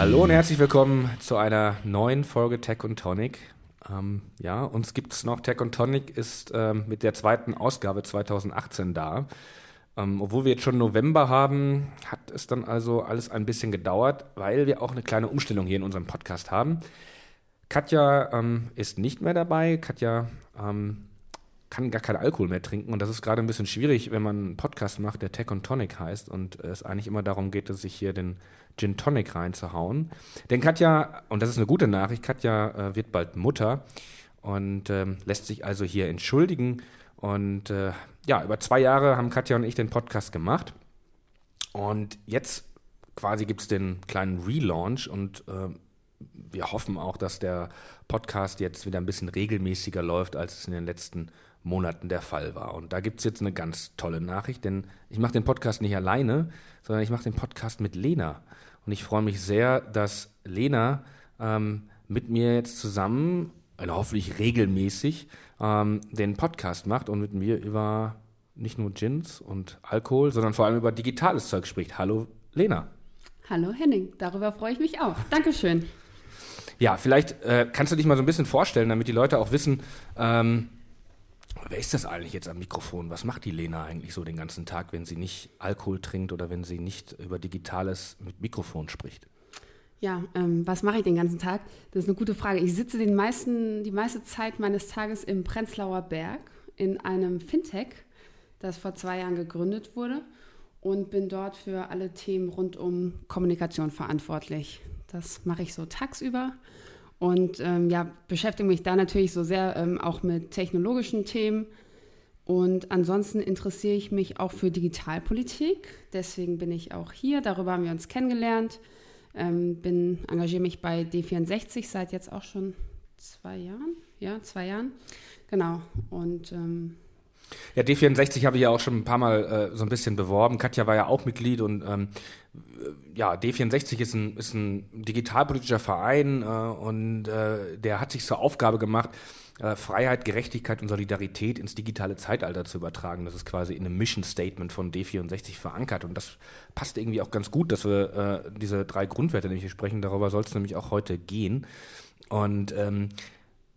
Hallo und herzlich willkommen zu einer neuen Folge Tech und Tonic. Ähm, ja, uns gibt es noch. Tech und Tonic ist ähm, mit der zweiten Ausgabe 2018 da. Ähm, obwohl wir jetzt schon November haben, hat es dann also alles ein bisschen gedauert, weil wir auch eine kleine Umstellung hier in unserem Podcast haben. Katja ähm, ist nicht mehr dabei. Katja ähm, kann gar keinen Alkohol mehr trinken und das ist gerade ein bisschen schwierig, wenn man einen Podcast macht, der Tech und Tonic heißt und es eigentlich immer darum geht, dass ich hier den Gin Tonic reinzuhauen. Denn Katja, und das ist eine gute Nachricht, Katja äh, wird bald Mutter und ähm, lässt sich also hier entschuldigen. Und äh, ja, über zwei Jahre haben Katja und ich den Podcast gemacht. Und jetzt quasi gibt es den kleinen Relaunch und äh, wir hoffen auch, dass der Podcast jetzt wieder ein bisschen regelmäßiger läuft, als es in den letzten Monaten der Fall war. Und da gibt es jetzt eine ganz tolle Nachricht, denn ich mache den Podcast nicht alleine, sondern ich mache den Podcast mit Lena. Und ich freue mich sehr, dass Lena ähm, mit mir jetzt zusammen, also hoffentlich regelmäßig, ähm, den Podcast macht und mit mir über nicht nur Gins und Alkohol, sondern vor allem über digitales Zeug spricht. Hallo Lena. Hallo Henning, darüber freue ich mich auch. Dankeschön. Ja, vielleicht äh, kannst du dich mal so ein bisschen vorstellen, damit die Leute auch wissen, ähm, wer ist das eigentlich jetzt am Mikrofon? Was macht die Lena eigentlich so den ganzen Tag, wenn sie nicht Alkohol trinkt oder wenn sie nicht über Digitales mit Mikrofon spricht? Ja, ähm, was mache ich den ganzen Tag? Das ist eine gute Frage. Ich sitze den meisten, die meiste Zeit meines Tages im Prenzlauer Berg in einem Fintech, das vor zwei Jahren gegründet wurde und bin dort für alle Themen rund um Kommunikation verantwortlich. Das mache ich so tagsüber und ähm, ja, beschäftige mich da natürlich so sehr ähm, auch mit technologischen Themen. Und ansonsten interessiere ich mich auch für Digitalpolitik. Deswegen bin ich auch hier. Darüber haben wir uns kennengelernt. Ähm, bin, engagiere mich bei D64 seit jetzt auch schon zwei Jahren. Ja, zwei Jahren. Genau. Und ähm, ja, D64 habe ich ja auch schon ein paar Mal äh, so ein bisschen beworben. Katja war ja auch Mitglied und ähm, ja, D64 ist ein, ist ein digitalpolitischer Verein äh, und äh, der hat sich zur Aufgabe gemacht, äh, Freiheit, Gerechtigkeit und Solidarität ins digitale Zeitalter zu übertragen. Das ist quasi in einem Mission Statement von D64 verankert und das passt irgendwie auch ganz gut, dass wir äh, diese drei Grundwerte nämlich sprechen. Darüber soll es nämlich auch heute gehen. Und ähm,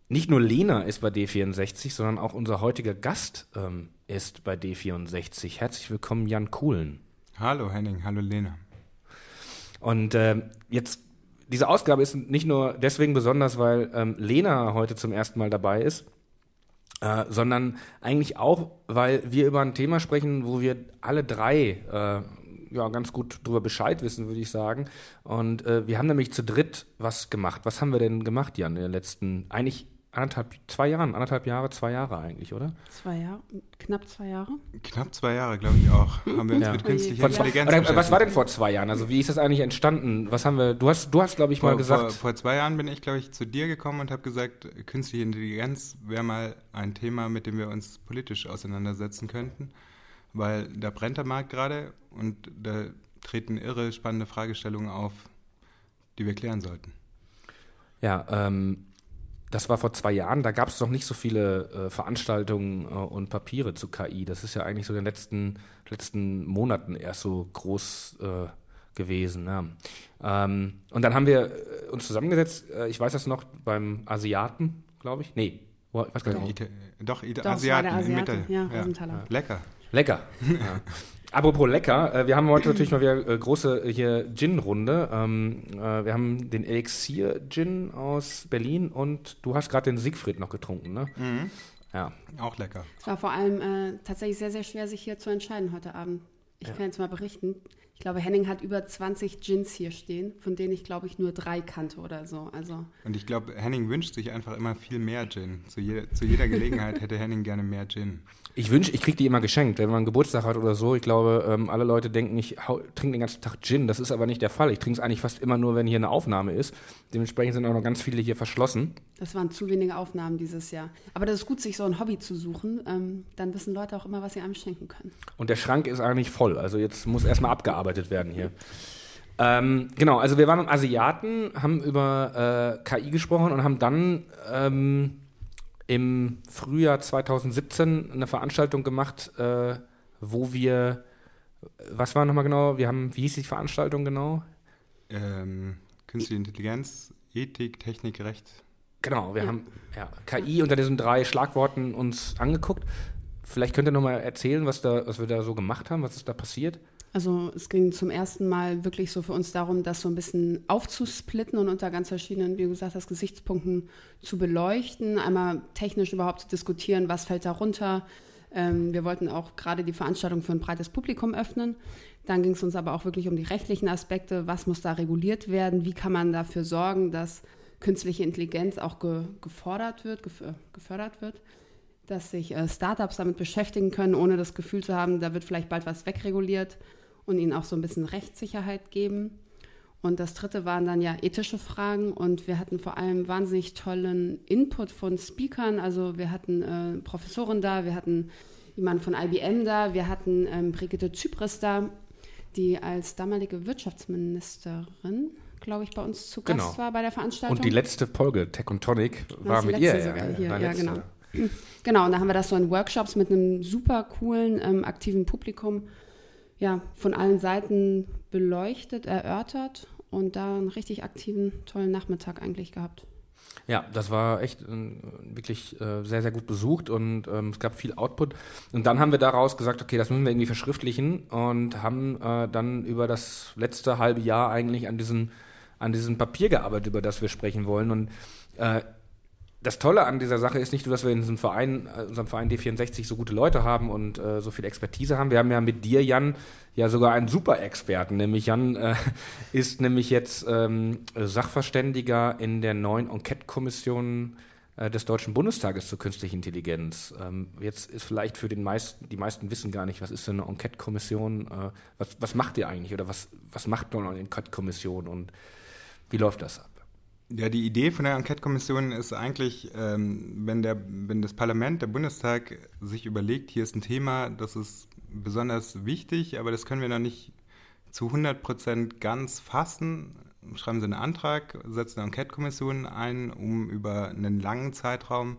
nicht nur Lena ist bei D64, sondern auch unser heutiger Gast ähm, ist bei D64. Herzlich willkommen, Jan Kuhlen. Hallo Henning, hallo Lena. Und äh, jetzt, diese Ausgabe ist nicht nur deswegen besonders, weil ähm, Lena heute zum ersten Mal dabei ist, äh, sondern eigentlich auch, weil wir über ein Thema sprechen, wo wir alle drei äh, ja, ganz gut drüber Bescheid wissen, würde ich sagen. Und äh, wir haben nämlich zu dritt was gemacht. Was haben wir denn gemacht, Jan, in den letzten, eigentlich anderthalb, zwei Jahren, anderthalb Jahre, zwei Jahre eigentlich, oder? Zwei Jahre, knapp zwei Jahre. Knapp zwei Jahre, glaube ich auch. Haben wir uns ja. mit künstlicher zwei, Intelligenz oder, Was war denn vor zwei Jahren? Also wie ist das eigentlich entstanden? Was haben wir? Du hast, du hast, glaube ich, vor, mal gesagt. Vor, vor, zwei Jahren bin ich, glaube ich, zu dir gekommen und habe gesagt, künstliche Intelligenz wäre mal ein Thema, mit dem wir uns politisch auseinandersetzen könnten, weil da brennt der Markt gerade und da treten irre spannende Fragestellungen auf, die wir klären sollten. Ja, ähm, das war vor zwei Jahren, da gab es noch nicht so viele äh, Veranstaltungen äh, und Papiere zu KI. Das ist ja eigentlich so in den letzten, letzten Monaten erst so groß äh, gewesen. Ja. Ähm, und dann haben wir äh, uns zusammengesetzt, äh, ich weiß das noch, beim Asiaten, glaube ich. Nee, ich weiß gar nicht. Doch, Doch Asiaten, Asiaten in Mitte. Ja, ja. Lecker. Lecker. ja. Apropos lecker, äh, wir haben heute natürlich mal wieder äh, große äh, hier Gin-Runde. Ähm, äh, wir haben den Elixir-Gin aus Berlin und du hast gerade den Siegfried noch getrunken, ne? Mhm. Ja. Auch lecker. Es war vor allem äh, tatsächlich sehr, sehr schwer, sich hier zu entscheiden heute Abend. Ich ja. kann jetzt mal berichten. Ich glaube, Henning hat über 20 Gins hier stehen, von denen ich, glaube ich, nur drei kannte oder so. Also und ich glaube, Henning wünscht sich einfach immer viel mehr Gin. Zu, je, zu jeder Gelegenheit hätte Henning gerne mehr Gin. Ich wünsche, ich kriege die immer geschenkt, wenn man Geburtstag hat oder so. Ich glaube, ähm, alle Leute denken, ich trinke den ganzen Tag Gin. Das ist aber nicht der Fall. Ich trinke es eigentlich fast immer nur, wenn hier eine Aufnahme ist. Dementsprechend sind auch noch ganz viele hier verschlossen. Das waren zu wenige Aufnahmen dieses Jahr. Aber das ist gut, sich so ein Hobby zu suchen. Ähm, dann wissen Leute auch immer, was sie einem schenken können. Und der Schrank ist eigentlich voll. Also jetzt muss erstmal abgearbeitet werden hier. Ähm, genau, also wir waren im Asiaten, haben über äh, KI gesprochen und haben dann ähm, im Frühjahr 2017 eine Veranstaltung gemacht, äh, wo wir, was war nochmal genau? Wir haben, wie hieß die Veranstaltung genau? Ähm, Künstliche Intelligenz, Ethik, Technik, Recht. Genau, wir ja. haben ja, KI unter diesen drei Schlagworten uns angeguckt. Vielleicht könnt ihr nochmal erzählen, was, da, was wir da so gemacht haben, was ist da passiert? Also es ging zum ersten Mal wirklich so für uns darum, das so ein bisschen aufzusplitten und unter ganz verschiedenen, wie gesagt, das Gesichtspunkten zu beleuchten, einmal technisch überhaupt zu diskutieren, was fällt darunter. Ähm, wir wollten auch gerade die Veranstaltung für ein breites Publikum öffnen. Dann ging es uns aber auch wirklich um die rechtlichen Aspekte, was muss da reguliert werden, wie kann man dafür sorgen, dass künstliche Intelligenz auch ge gefordert wird, gefördert wird? Dass sich äh, Startups damit beschäftigen können, ohne das Gefühl zu haben, da wird vielleicht bald was wegreguliert und ihnen auch so ein bisschen Rechtssicherheit geben. Und das dritte waren dann ja ethische Fragen und wir hatten vor allem wahnsinnig tollen Input von Speakern. Also wir hatten äh, Professoren da, wir hatten jemanden von IBM da, wir hatten ähm, Brigitte Zypris da, die als damalige Wirtschaftsministerin, glaube ich, bei uns zu Gast genau. war bei der Veranstaltung. Und die letzte Folge, Tech und Tonic, war mit ihr. Ja, hier, ja, genau. Genau, und da haben wir das so in Workshops mit einem super coolen, ähm, aktiven Publikum ja, von allen Seiten beleuchtet, erörtert und da einen richtig aktiven, tollen Nachmittag eigentlich gehabt. Ja, das war echt äh, wirklich äh, sehr, sehr gut besucht und ähm, es gab viel Output. Und dann haben wir daraus gesagt, okay, das müssen wir irgendwie verschriftlichen und haben äh, dann über das letzte halbe Jahr eigentlich an diesem, an diesem Papier gearbeitet, über das wir sprechen wollen. Und äh, das Tolle an dieser Sache ist nicht nur, dass wir in diesem Verein, äh, unserem Verein D64 so gute Leute haben und äh, so viel Expertise haben. Wir haben ja mit dir, Jan, ja sogar einen Super-Experten. Nämlich Jan äh, ist nämlich jetzt ähm, Sachverständiger in der neuen Enquete-Kommission äh, des Deutschen Bundestages zur künstlichen Intelligenz. Ähm, jetzt ist vielleicht für den meisten, die meisten wissen gar nicht, was ist denn eine Enquete-Kommission? Äh, was, was macht ihr eigentlich oder was, was macht eine Enquete-Kommission und wie läuft das ab? Ja, die Idee von der Enquete-Kommission ist eigentlich, ähm, wenn, der, wenn das Parlament, der Bundestag sich überlegt, hier ist ein Thema, das ist besonders wichtig, aber das können wir noch nicht zu 100 Prozent ganz fassen, schreiben Sie einen Antrag, setzen eine Enquete-Kommission ein, um über einen langen Zeitraum,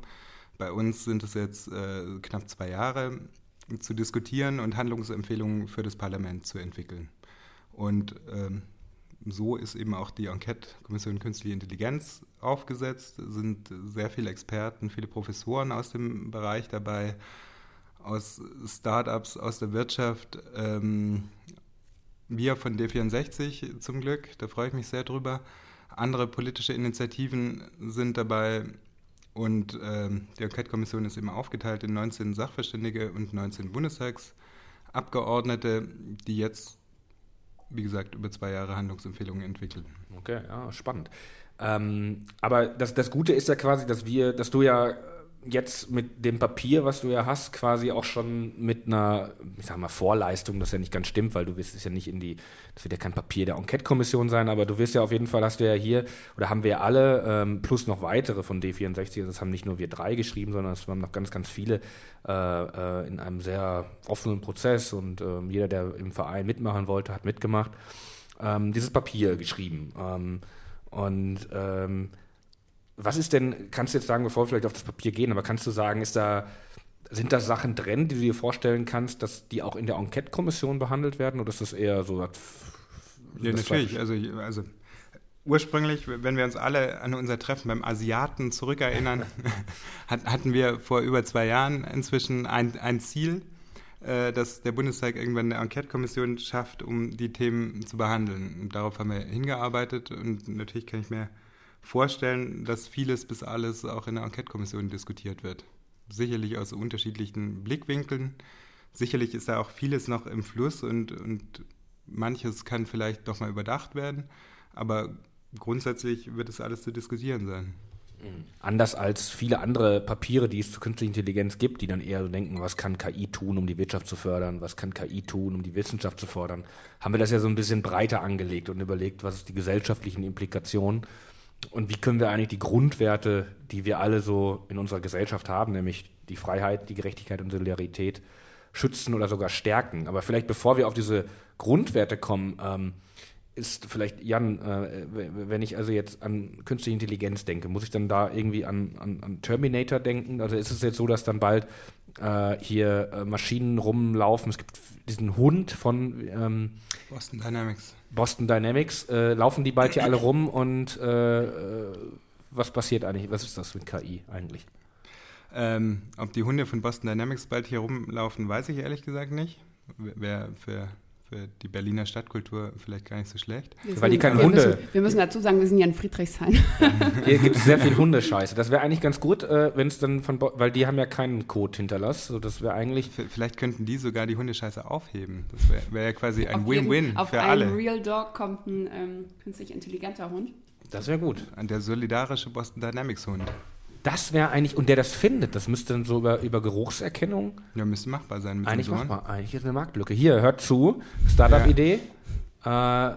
bei uns sind es jetzt äh, knapp zwei Jahre, zu diskutieren und Handlungsempfehlungen für das Parlament zu entwickeln. Und ähm, so ist eben auch die Enquete-Kommission Künstliche Intelligenz aufgesetzt. Es sind sehr viele Experten, viele Professoren aus dem Bereich dabei, aus Startups, aus der Wirtschaft. Ähm, wir von D64 zum Glück, da freue ich mich sehr drüber. Andere politische Initiativen sind dabei und ähm, die Enquete-Kommission ist eben aufgeteilt in 19 Sachverständige und 19 Bundestagsabgeordnete, die jetzt wie gesagt, über zwei Jahre Handlungsempfehlungen entwickeln. Okay, ja, spannend. Ähm, aber das, das Gute ist ja quasi, dass wir, dass du ja jetzt mit dem Papier, was du ja hast, quasi auch schon mit einer, ich sag mal, Vorleistung, das ja nicht ganz stimmt, weil du wirst es ja nicht in die, das wird ja kein Papier der Enquete-Kommission sein, aber du wirst ja auf jeden Fall, hast du ja hier, oder haben wir alle, ähm, plus noch weitere von D64, also das haben nicht nur wir drei geschrieben, sondern es haben noch ganz, ganz viele äh, äh, in einem sehr offenen Prozess und äh, jeder, der im Verein mitmachen wollte, hat mitgemacht, ähm, dieses Papier geschrieben. Ähm, und ähm, was ist denn, kannst du jetzt sagen, bevor wir vielleicht auf das Papier gehen, aber kannst du sagen, ist da, sind da Sachen drin, die du dir vorstellen kannst, dass die auch in der Enquete-Kommission behandelt werden oder ist das eher so? Ja, natürlich. Also, also ursprünglich, wenn wir uns alle an unser Treffen beim Asiaten zurückerinnern, hatten wir vor über zwei Jahren inzwischen ein, ein Ziel, äh, dass der Bundestag irgendwann eine Enquete-Kommission schafft, um die Themen zu behandeln. Und darauf haben wir hingearbeitet und natürlich kann ich mir vorstellen, dass vieles bis alles auch in der Enquete-Kommission diskutiert wird. Sicherlich aus unterschiedlichen Blickwinkeln. Sicherlich ist da auch vieles noch im Fluss und, und manches kann vielleicht doch mal überdacht werden. Aber grundsätzlich wird es alles zu diskutieren sein. Mhm. Anders als viele andere Papiere, die es zur künstlichen Intelligenz gibt, die dann eher so denken, was kann KI tun, um die Wirtschaft zu fördern, was kann KI tun, um die Wissenschaft zu fördern, haben wir das ja so ein bisschen breiter angelegt und überlegt, was ist die gesellschaftlichen Implikationen und wie können wir eigentlich die Grundwerte, die wir alle so in unserer Gesellschaft haben, nämlich die Freiheit, die Gerechtigkeit und Solidarität, schützen oder sogar stärken. Aber vielleicht bevor wir auf diese Grundwerte kommen, ähm, ist vielleicht, Jan, äh, wenn ich also jetzt an künstliche Intelligenz denke, muss ich dann da irgendwie an, an, an, Terminator denken? Also ist es jetzt so, dass dann bald äh, hier äh, Maschinen rumlaufen. Es gibt diesen Hund von ähm, Boston Dynamics. Boston Dynamics. Äh, laufen die bald hier alle rum und äh, äh, was passiert eigentlich? Was ist das mit KI eigentlich? Ähm, ob die Hunde von Boston Dynamics bald hier rumlaufen, weiß ich ehrlich gesagt nicht. Wäre für für die Berliner Stadtkultur vielleicht gar nicht so schlecht. Wir Weil die keine Hunde. Müssen, wir müssen dazu sagen, wir sind ja in Friedrichshain. Hier gibt es sehr viel Hundescheiße. Das wäre eigentlich ganz gut, äh, wenn es dann von, Bo weil die haben ja keinen Code hinterlassen. So, das wäre eigentlich. Vielleicht könnten die sogar die Hundescheiße aufheben. Das wäre wär ja quasi ein Win-Win für alle. Auf einen Real Dog kommt ein ähm, künstlich intelligenter Hund. Das wäre gut. Der solidarische Boston Dynamics Hund. Das wäre eigentlich, und der das findet, das müsste dann so über, über Geruchserkennung. Ja, müsste machbar sein. Mit eigentlich machbar. Eigentlich ist eine Marktlücke. Hier, hört zu, Startup-Idee, ja. äh,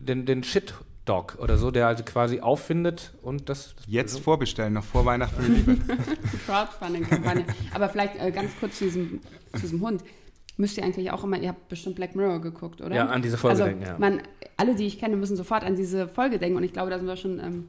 den, den Shit-Dog oder so, der also quasi auffindet und das. das Jetzt so. vorbestellen, noch vor Weihnachten geliefert. Crowdfunding-Kampagne. Aber vielleicht äh, ganz kurz zu diesem, zu diesem Hund müsst ihr eigentlich auch immer, ihr habt bestimmt Black Mirror geguckt, oder? Ja, an diese Folge also, denken, ja. Man, alle, die ich kenne, müssen sofort an diese Folge denken und ich glaube, da sind wir schon ähm,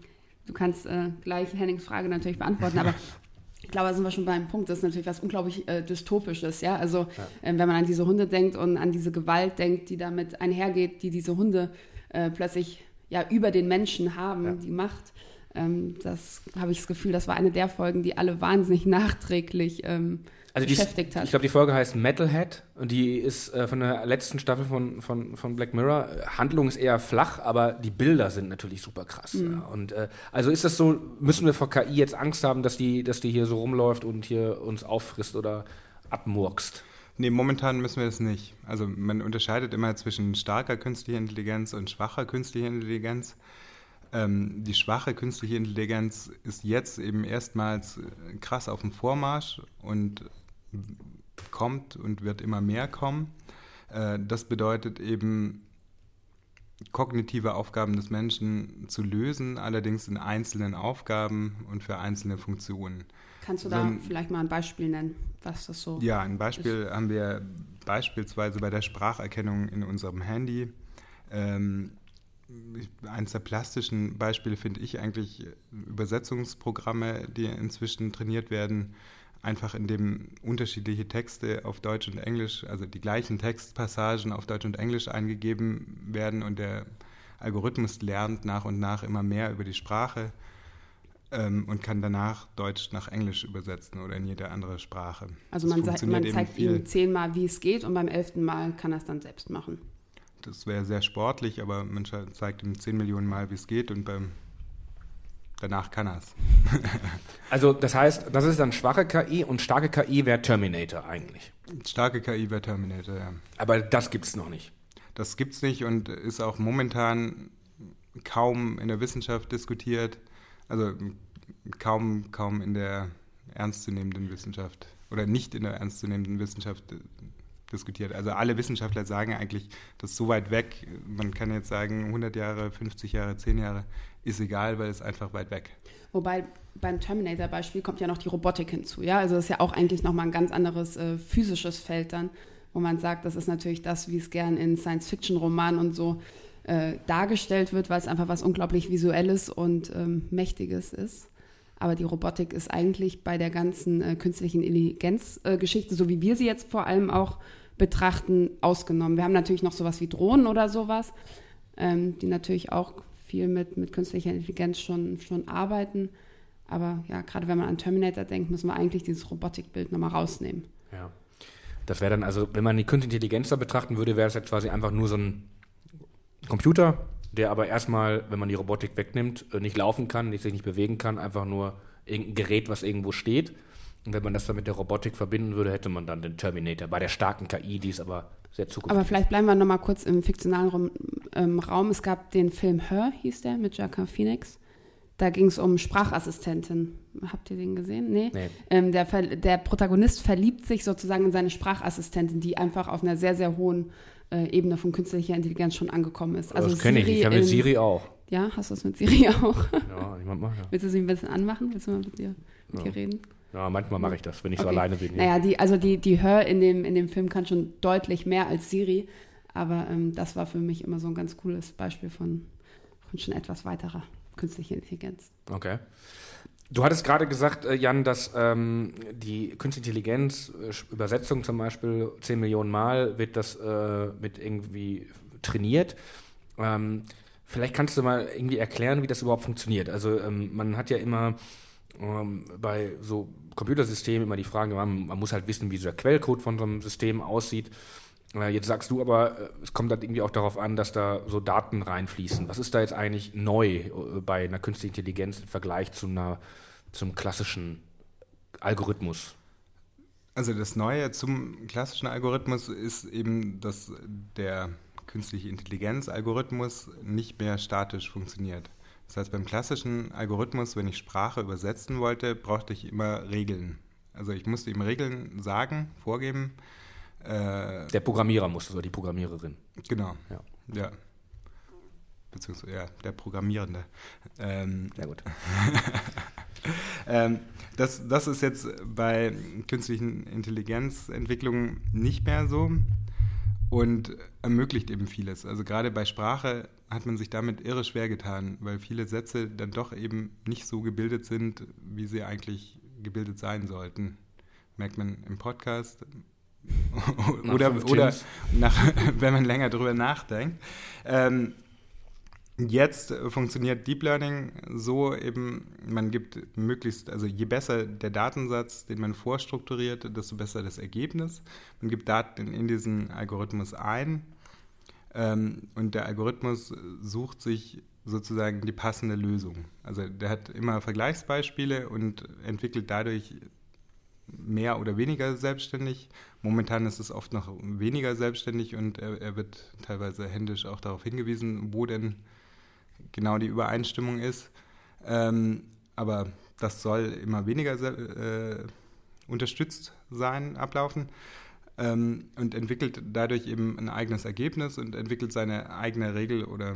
Du kannst äh, gleich Hennings Frage natürlich beantworten, aber ich glaube, da sind wir schon beim Punkt, das ist natürlich was unglaublich äh, Dystopisches, ja. Also ja. Äh, wenn man an diese Hunde denkt und an diese Gewalt denkt, die damit einhergeht, die diese Hunde äh, plötzlich ja über den Menschen haben, ja. die Macht. Ähm, das habe ich das Gefühl, das war eine der Folgen, die alle wahnsinnig nachträglich ähm, also beschäftigt die, hat. Ich glaube, die Folge heißt Metalhead und die ist äh, von der letzten Staffel von, von, von Black Mirror. Handlung ist eher flach, aber die Bilder sind natürlich super krass. Mhm. Ja. Und äh, also ist das so, müssen wir vor KI jetzt Angst haben, dass die, dass die hier so rumläuft und hier uns auffrisst oder abmurkst? Nee, momentan müssen wir das nicht. Also man unterscheidet immer zwischen starker künstlicher Intelligenz und schwacher künstlicher Intelligenz. Ähm, die schwache künstliche Intelligenz ist jetzt eben erstmals krass auf dem Vormarsch und kommt und wird immer mehr kommen. Äh, das bedeutet eben, kognitive Aufgaben des Menschen zu lösen, allerdings in einzelnen Aufgaben und für einzelne Funktionen. Kannst du da so, vielleicht mal ein Beispiel nennen, was das so Ja, ein Beispiel ist? haben wir beispielsweise bei der Spracherkennung in unserem Handy. Ähm, eines der plastischen Beispiele finde ich eigentlich Übersetzungsprogramme, die inzwischen trainiert werden, einfach indem unterschiedliche Texte auf Deutsch und Englisch, also die gleichen Textpassagen auf Deutsch und Englisch eingegeben werden und der Algorithmus lernt nach und nach immer mehr über die Sprache ähm, und kann danach Deutsch nach Englisch übersetzen oder in jede andere Sprache. Also man, sagt, man zeigt ihm zehnmal, wie es geht und beim elften Mal kann er es dann selbst machen. Das wäre sehr sportlich, aber man zeigt ihm zehn Millionen Mal, wie es geht und beim Danach kann er es. also das heißt, das ist dann schwache KI und starke KI wäre Terminator eigentlich. Starke KI wäre Terminator, ja. Aber das gibt es noch nicht. Das gibt es nicht und ist auch momentan kaum in der Wissenschaft diskutiert. Also kaum, kaum in der ernstzunehmenden Wissenschaft oder nicht in der ernstzunehmenden Wissenschaft diskutiert. Also alle Wissenschaftler sagen eigentlich, das ist so weit weg. Man kann jetzt sagen 100 Jahre, 50 Jahre, 10 Jahre ist egal, weil es einfach weit weg. Wobei beim Terminator-Beispiel kommt ja noch die Robotik hinzu. Ja, also das ist ja auch eigentlich nochmal ein ganz anderes äh, physisches Feld dann, wo man sagt, das ist natürlich das, wie es gern in Science-Fiction-Romanen und so äh, dargestellt wird, weil es einfach was unglaublich Visuelles und ähm, Mächtiges ist. Aber die Robotik ist eigentlich bei der ganzen äh, künstlichen Intelligenz-Geschichte, so wie wir sie jetzt vor allem auch betrachten, ausgenommen. Wir haben natürlich noch sowas wie Drohnen oder sowas, ähm, die natürlich auch viel mit, mit künstlicher Intelligenz schon, schon arbeiten. Aber ja, gerade wenn man an Terminator denkt, müssen wir eigentlich dieses Robotikbild nochmal rausnehmen. Ja. Das wäre dann, also, wenn man die künstliche Intelligenz da betrachten würde, wäre es ja quasi einfach nur so ein Computer, der aber erstmal, wenn man die Robotik wegnimmt, äh, nicht laufen kann, sich nicht bewegen kann, einfach nur irgendein Gerät, was irgendwo steht. Und wenn man das dann mit der Robotik verbinden würde, hätte man dann den Terminator. Bei der starken KI, die ist aber sehr zukunftsfähig. Aber vielleicht bleiben wir nochmal kurz im fiktionalen Raum, ähm, Raum. Es gab den Film Her, hieß der, mit Jacqueline Phoenix. Da ging es um Sprachassistentin. Habt ihr den gesehen? Nee. nee. Ähm, der, der, Protagonist verliebt sich sozusagen in seine Sprachassistentin, die einfach auf einer sehr, sehr hohen äh, Ebene von künstlicher Intelligenz schon angekommen ist. Also das kenne ich. Ich habe mit Siri auch. Ja, hast du es mit Siri auch? Ja, jemand macht ja. Willst du sie ein bisschen anmachen? Willst du mal mit dir, mit ja. dir reden? Ja, manchmal mache ich das, wenn ich okay. so alleine bin. Naja, die, also die, die Hör in dem, in dem Film kann schon deutlich mehr als Siri, aber ähm, das war für mich immer so ein ganz cooles Beispiel von, von schon etwas weiterer künstlicher Intelligenz. Okay. Du hattest gerade gesagt, äh, Jan, dass ähm, die Künstliche Intelligenz, äh, Übersetzung zum Beispiel, 10 Millionen Mal wird das äh, mit irgendwie trainiert. Ähm, vielleicht kannst du mal irgendwie erklären, wie das überhaupt funktioniert. Also ähm, man hat ja immer ähm, bei so Computersystemen immer die Frage, man, man, muss halt wissen, wie der Quellcode von so einem System aussieht. Äh, jetzt sagst du aber, äh, es kommt dann irgendwie auch darauf an, dass da so Daten reinfließen. Was ist da jetzt eigentlich neu äh, bei einer künstlichen Intelligenz im Vergleich zu einer, zum klassischen Algorithmus? Also das Neue zum klassischen Algorithmus ist eben, dass der künstliche Intelligenz-Algorithmus nicht mehr statisch funktioniert. Das heißt, beim klassischen Algorithmus, wenn ich Sprache übersetzen wollte, brauchte ich immer Regeln. Also ich musste ihm Regeln sagen, vorgeben. Äh, der Programmierer musste oder die Programmiererin. Genau. Ja. ja. Beziehungsweise, ja, der Programmierende. Ähm, Sehr gut. ähm, das, das ist jetzt bei künstlichen Intelligenzentwicklungen nicht mehr so und ermöglicht eben vieles. Also gerade bei Sprache hat man sich damit irre schwer getan, weil viele Sätze dann doch eben nicht so gebildet sind, wie sie eigentlich gebildet sein sollten. Merkt man im Podcast oder, oder nach, wenn man länger drüber nachdenkt. Ähm, Jetzt funktioniert Deep Learning so eben, man gibt möglichst, also je besser der Datensatz, den man vorstrukturiert, desto besser das Ergebnis. Man gibt Daten in diesen Algorithmus ein ähm, und der Algorithmus sucht sich sozusagen die passende Lösung. Also der hat immer Vergleichsbeispiele und entwickelt dadurch mehr oder weniger selbstständig. Momentan ist es oft noch weniger selbstständig und er, er wird teilweise händisch auch darauf hingewiesen, wo denn genau die Übereinstimmung ist. Ähm, aber das soll immer weniger äh, unterstützt sein, ablaufen. Ähm, und entwickelt dadurch eben ein eigenes Ergebnis und entwickelt seine eigene Regel oder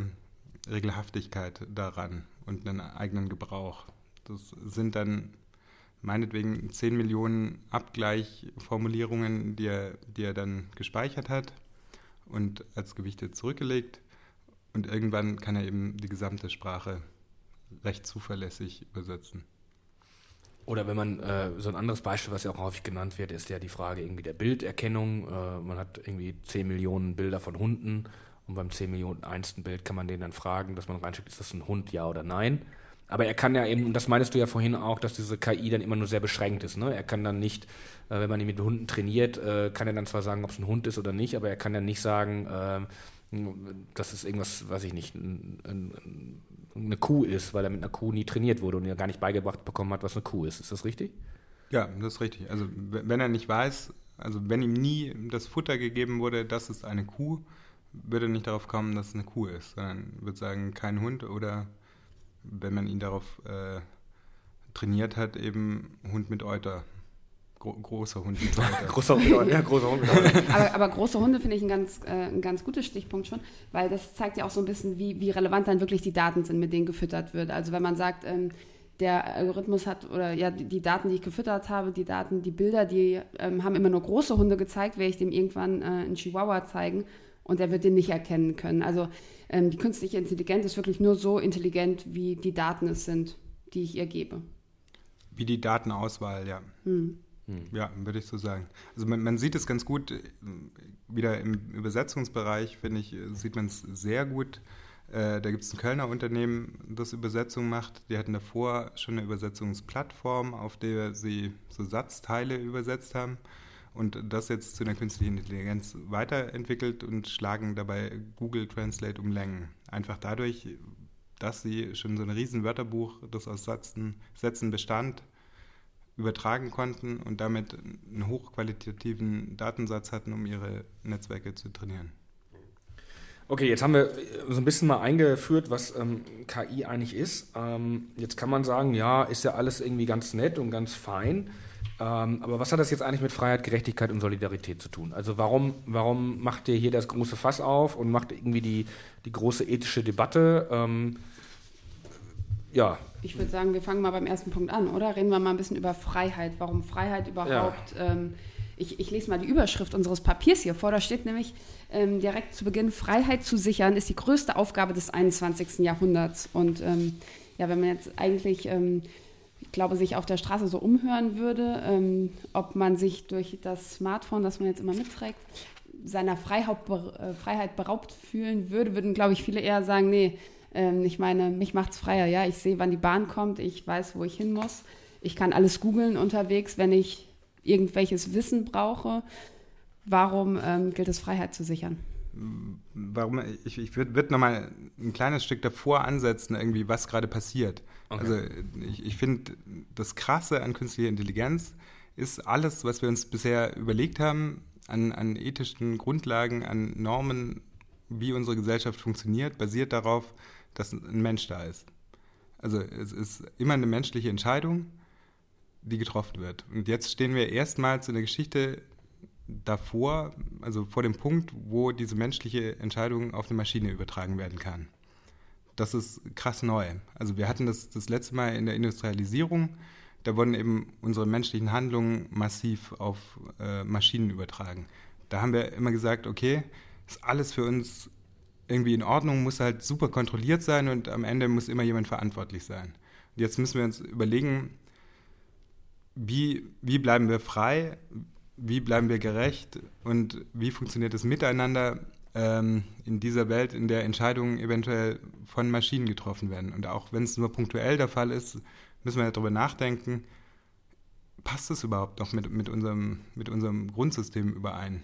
Regelhaftigkeit daran und einen eigenen Gebrauch. Das sind dann meinetwegen 10 Millionen Abgleichformulierungen, die er, die er dann gespeichert hat und als Gewichte zurückgelegt. Und irgendwann kann er eben die gesamte Sprache recht zuverlässig übersetzen. Oder wenn man, äh, so ein anderes Beispiel, was ja auch häufig genannt wird, ist ja die Frage irgendwie der Bilderkennung. Äh, man hat irgendwie 10 Millionen Bilder von Hunden und beim 10 Millionen einsten Bild kann man den dann fragen, dass man reinschickt, ist das ein Hund, ja oder nein. Aber er kann ja eben, und das meinst du ja vorhin auch, dass diese KI dann immer nur sehr beschränkt ist. Ne? Er kann dann nicht, äh, wenn man ihn mit Hunden trainiert, äh, kann er dann zwar sagen, ob es ein Hund ist oder nicht, aber er kann ja nicht sagen, äh, dass es irgendwas, weiß ich nicht, ein, ein, eine Kuh ist, weil er mit einer Kuh nie trainiert wurde und er gar nicht beigebracht bekommen hat, was eine Kuh ist. Ist das richtig? Ja, das ist richtig. Also wenn er nicht weiß, also wenn ihm nie das Futter gegeben wurde, das ist eine Kuh, würde er nicht darauf kommen, dass es eine Kuh ist, sondern würde sagen, kein Hund oder wenn man ihn darauf äh, trainiert hat, eben Hund mit Euter Gro großer Hund. großer Hund, ja, großer Hund. aber, aber, große Hunde finde ich ein ganz, äh, ein ganz gutes Stichpunkt schon, weil das zeigt ja auch so ein bisschen, wie, wie relevant dann wirklich die Daten sind, mit denen gefüttert wird. Also wenn man sagt, ähm, der Algorithmus hat, oder ja, die Daten, die ich gefüttert habe, die Daten, die Bilder, die ähm, haben immer nur große Hunde gezeigt, werde ich dem irgendwann äh, einen Chihuahua zeigen und er wird den nicht erkennen können. Also ähm, die künstliche Intelligenz ist wirklich nur so intelligent, wie die Daten es sind, die ich ihr gebe. Wie die Datenauswahl, ja. Hm. Hm. Ja, würde ich so sagen. Also man, man, sieht es ganz gut, äh, wieder im Übersetzungsbereich, finde ich, sieht man es sehr gut. Äh, da gibt es ein Kölner Unternehmen, das Übersetzung macht. Die hatten davor schon eine Übersetzungsplattform, auf der sie so Satzteile übersetzt haben und das jetzt zu einer künstlichen Intelligenz weiterentwickelt und schlagen dabei Google Translate um Längen. Einfach dadurch, dass sie schon so ein riesen Wörterbuch, das aus Sätzen, Sätzen bestand, übertragen konnten und damit einen hochqualitativen Datensatz hatten, um ihre Netzwerke zu trainieren. Okay, jetzt haben wir so ein bisschen mal eingeführt, was ähm, KI eigentlich ist. Ähm, jetzt kann man sagen, ja, ist ja alles irgendwie ganz nett und ganz fein. Ähm, aber was hat das jetzt eigentlich mit Freiheit, Gerechtigkeit und Solidarität zu tun? Also warum, warum macht ihr hier das große Fass auf und macht irgendwie die, die große ethische Debatte? Ähm, ja. Ich würde sagen, wir fangen mal beim ersten Punkt an, oder? Reden wir mal ein bisschen über Freiheit. Warum Freiheit überhaupt? Ja. Ähm, ich, ich, lese mal die Überschrift unseres Papiers hier vor. Da steht nämlich ähm, direkt zu Beginn: Freiheit zu sichern ist die größte Aufgabe des 21. Jahrhunderts. Und ähm, ja, wenn man jetzt eigentlich ähm, glaube, sich auf der Straße so umhören würde, ähm, ob man sich durch das Smartphone, das man jetzt immer mitträgt, seiner Freiheit, äh, Freiheit beraubt fühlen würde, würden, glaube ich, viele eher sagen, nee, ähm, ich meine, mich macht es freier, ja, ich sehe, wann die Bahn kommt, ich weiß, wo ich hin muss, ich kann alles googeln unterwegs, wenn ich irgendwelches Wissen brauche. Warum ähm, gilt es, Freiheit zu sichern? Warum, ich, ich würde würd nochmal ein kleines Stück davor ansetzen, irgendwie, was gerade passiert. Okay. Also ich, ich finde, das Krasse an künstlicher Intelligenz ist alles, was wir uns bisher überlegt haben, an, an ethischen Grundlagen, an Normen, wie unsere Gesellschaft funktioniert, basiert darauf, dass ein Mensch da ist. Also es ist immer eine menschliche Entscheidung, die getroffen wird. Und jetzt stehen wir erstmals in der Geschichte davor, also vor dem Punkt, wo diese menschliche Entscheidung auf eine Maschine übertragen werden kann. Das ist krass neu. Also wir hatten das das letzte Mal in der Industrialisierung, da wurden eben unsere menschlichen Handlungen massiv auf äh, Maschinen übertragen. Da haben wir immer gesagt, okay, ist alles für uns irgendwie in Ordnung, muss halt super kontrolliert sein und am Ende muss immer jemand verantwortlich sein. Und jetzt müssen wir uns überlegen, wie, wie bleiben wir frei, wie bleiben wir gerecht und wie funktioniert das Miteinander ähm, in dieser Welt, in der Entscheidungen eventuell von Maschinen getroffen werden. Und auch wenn es nur punktuell der Fall ist, müssen wir darüber nachdenken, passt es überhaupt noch mit, mit, unserem, mit unserem Grundsystem überein?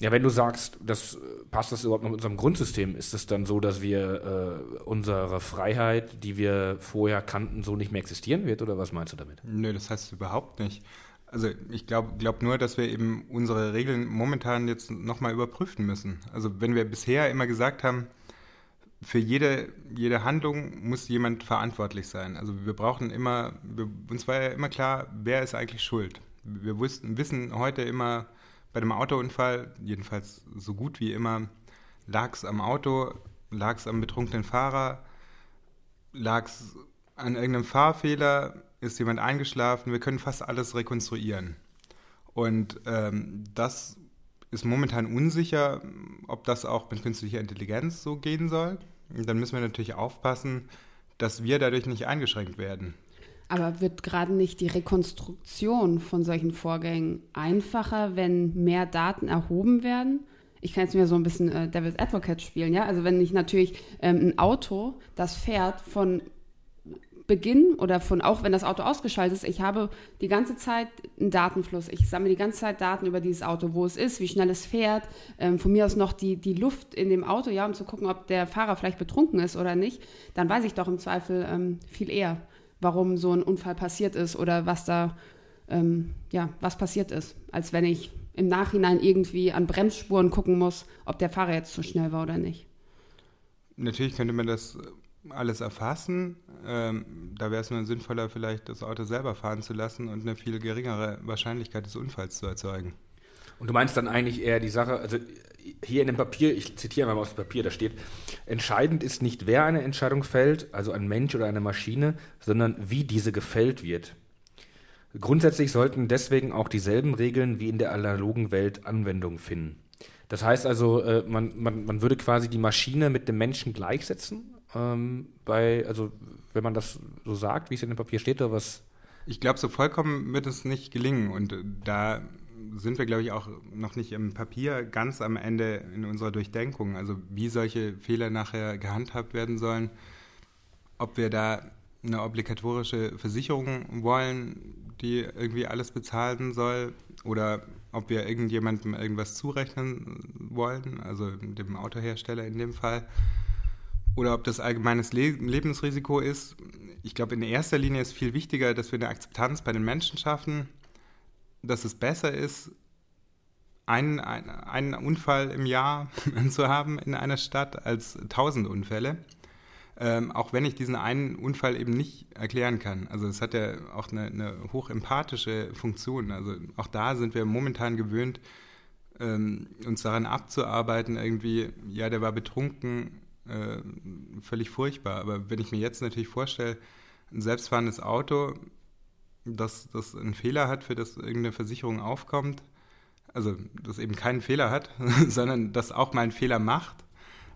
Ja, wenn du sagst, das passt das überhaupt noch mit unserem Grundsystem, ist es dann so, dass wir äh, unsere Freiheit, die wir vorher kannten, so nicht mehr existieren wird? Oder was meinst du damit? Nö, das heißt überhaupt nicht. Also ich glaube glaub nur, dass wir eben unsere Regeln momentan jetzt nochmal überprüfen müssen. Also wenn wir bisher immer gesagt haben, für jede, jede Handlung muss jemand verantwortlich sein. Also wir brauchen immer, wir, uns war ja immer klar, wer ist eigentlich schuld. Wir wussten, wissen heute immer bei dem Autounfall, jedenfalls so gut wie immer, lag es am Auto, lag es am betrunkenen Fahrer, lag es an irgendeinem Fahrfehler, ist jemand eingeschlafen, wir können fast alles rekonstruieren. Und ähm, das ist momentan unsicher, ob das auch mit künstlicher Intelligenz so gehen soll. Und dann müssen wir natürlich aufpassen, dass wir dadurch nicht eingeschränkt werden. Aber wird gerade nicht die Rekonstruktion von solchen Vorgängen einfacher, wenn mehr Daten erhoben werden? Ich kann jetzt mir so ein bisschen äh, Devil's Advocate spielen, ja. Also wenn ich natürlich ähm, ein Auto, das fährt von Beginn oder von auch wenn das Auto ausgeschaltet ist, ich habe die ganze Zeit einen Datenfluss. Ich sammle die ganze Zeit Daten über dieses Auto, wo es ist, wie schnell es fährt, ähm, von mir aus noch die, die Luft in dem Auto, ja, um zu gucken, ob der Fahrer vielleicht betrunken ist oder nicht. Dann weiß ich doch im Zweifel ähm, viel eher, warum so ein Unfall passiert ist oder was da, ähm, ja, was passiert ist, als wenn ich im Nachhinein irgendwie an Bremsspuren gucken muss, ob der Fahrer jetzt zu schnell war oder nicht. Natürlich könnte man das alles erfassen. Ähm, da wäre es nur sinnvoller, vielleicht das Auto selber fahren zu lassen und eine viel geringere Wahrscheinlichkeit des Unfalls zu erzeugen. Und du meinst dann eigentlich eher die Sache, also hier in dem Papier, ich zitiere mal aus dem Papier, da steht, entscheidend ist nicht, wer eine Entscheidung fällt, also ein Mensch oder eine Maschine, sondern wie diese gefällt wird. Grundsätzlich sollten deswegen auch dieselben Regeln wie in der analogen Welt Anwendung finden. Das heißt also, äh, man, man, man würde quasi die Maschine mit dem Menschen gleichsetzen, ähm, bei, also wenn man das so sagt, wie es in dem Papier steht, oder was? Ich glaube, so vollkommen wird es nicht gelingen. Und da sind wir, glaube ich, auch noch nicht im Papier ganz am Ende in unserer Durchdenkung. Also wie solche Fehler nachher gehandhabt werden sollen, ob wir da eine obligatorische Versicherung wollen, die irgendwie alles bezahlen soll, oder ob wir irgendjemandem irgendwas zurechnen wollen, also dem Autohersteller in dem Fall oder ob das allgemeines Le Lebensrisiko ist. Ich glaube, in erster Linie ist viel wichtiger, dass wir eine Akzeptanz bei den Menschen schaffen, dass es besser ist, einen, einen Unfall im Jahr zu haben in einer Stadt als tausend Unfälle. Ähm, auch wenn ich diesen einen Unfall eben nicht erklären kann. Also es hat ja auch eine, eine hochempathische Funktion. Also auch da sind wir momentan gewöhnt, ähm, uns daran abzuarbeiten, irgendwie, ja, der war betrunken, äh, völlig furchtbar. Aber wenn ich mir jetzt natürlich vorstelle, ein selbstfahrendes Auto, das, das einen Fehler hat, für das irgendeine Versicherung aufkommt, also das eben keinen Fehler hat, sondern das auch mal einen Fehler macht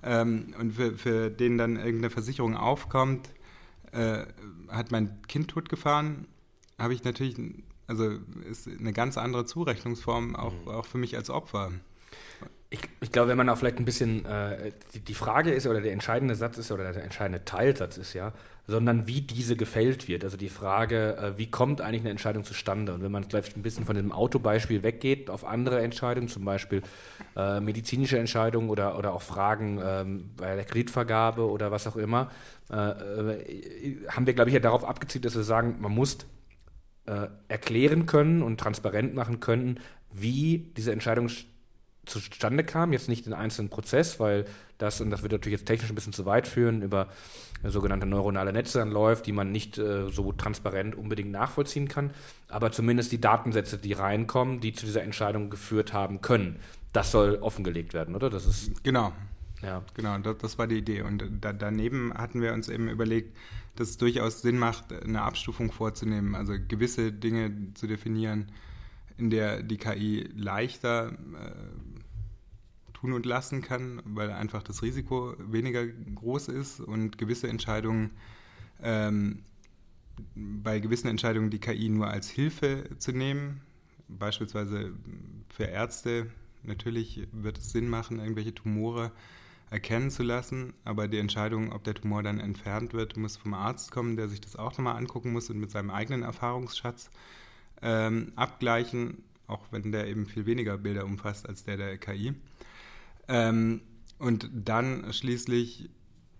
ähm, und für, für den dann irgendeine Versicherung aufkommt, äh, hat mein Kind totgefahren, habe ich natürlich, also ist eine ganz andere Zurechnungsform auch, mhm. auch für mich als Opfer. Ich, ich, glaube, wenn man auch vielleicht ein bisschen, äh, die, die, Frage ist oder der entscheidende Satz ist oder der entscheidende Teilsatz ist ja, sondern wie diese gefällt wird. Also die Frage, äh, wie kommt eigentlich eine Entscheidung zustande? Und wenn man vielleicht ein bisschen von dem Autobeispiel weggeht auf andere Entscheidungen, zum Beispiel äh, medizinische Entscheidungen oder, oder auch Fragen ähm, bei der Kreditvergabe oder was auch immer, äh, äh haben wir, glaube ich, ja darauf abgezielt, dass wir sagen, man muss äh, erklären können und transparent machen können, wie diese Entscheidung zustande kam, jetzt nicht den einzelnen Prozess, weil das, und das wird natürlich jetzt technisch ein bisschen zu weit führen, über äh, sogenannte neuronale Netze anläuft, die man nicht äh, so transparent unbedingt nachvollziehen kann, aber zumindest die Datensätze, die reinkommen, die zu dieser Entscheidung geführt haben können, das soll offengelegt werden, oder? Das ist genau. Ja. Genau, das, das war die Idee. Und da, daneben hatten wir uns eben überlegt, dass es durchaus Sinn macht, eine Abstufung vorzunehmen, also gewisse Dinge zu definieren, in der die KI leichter äh, tun und lassen kann, weil einfach das Risiko weniger groß ist und gewisse Entscheidungen, ähm, bei gewissen Entscheidungen die KI nur als Hilfe zu nehmen, beispielsweise für Ärzte, natürlich wird es Sinn machen, irgendwelche Tumore erkennen zu lassen, aber die Entscheidung, ob der Tumor dann entfernt wird, muss vom Arzt kommen, der sich das auch nochmal angucken muss und mit seinem eigenen Erfahrungsschatz ähm, abgleichen, auch wenn der eben viel weniger Bilder umfasst als der der KI. Ähm, und dann schließlich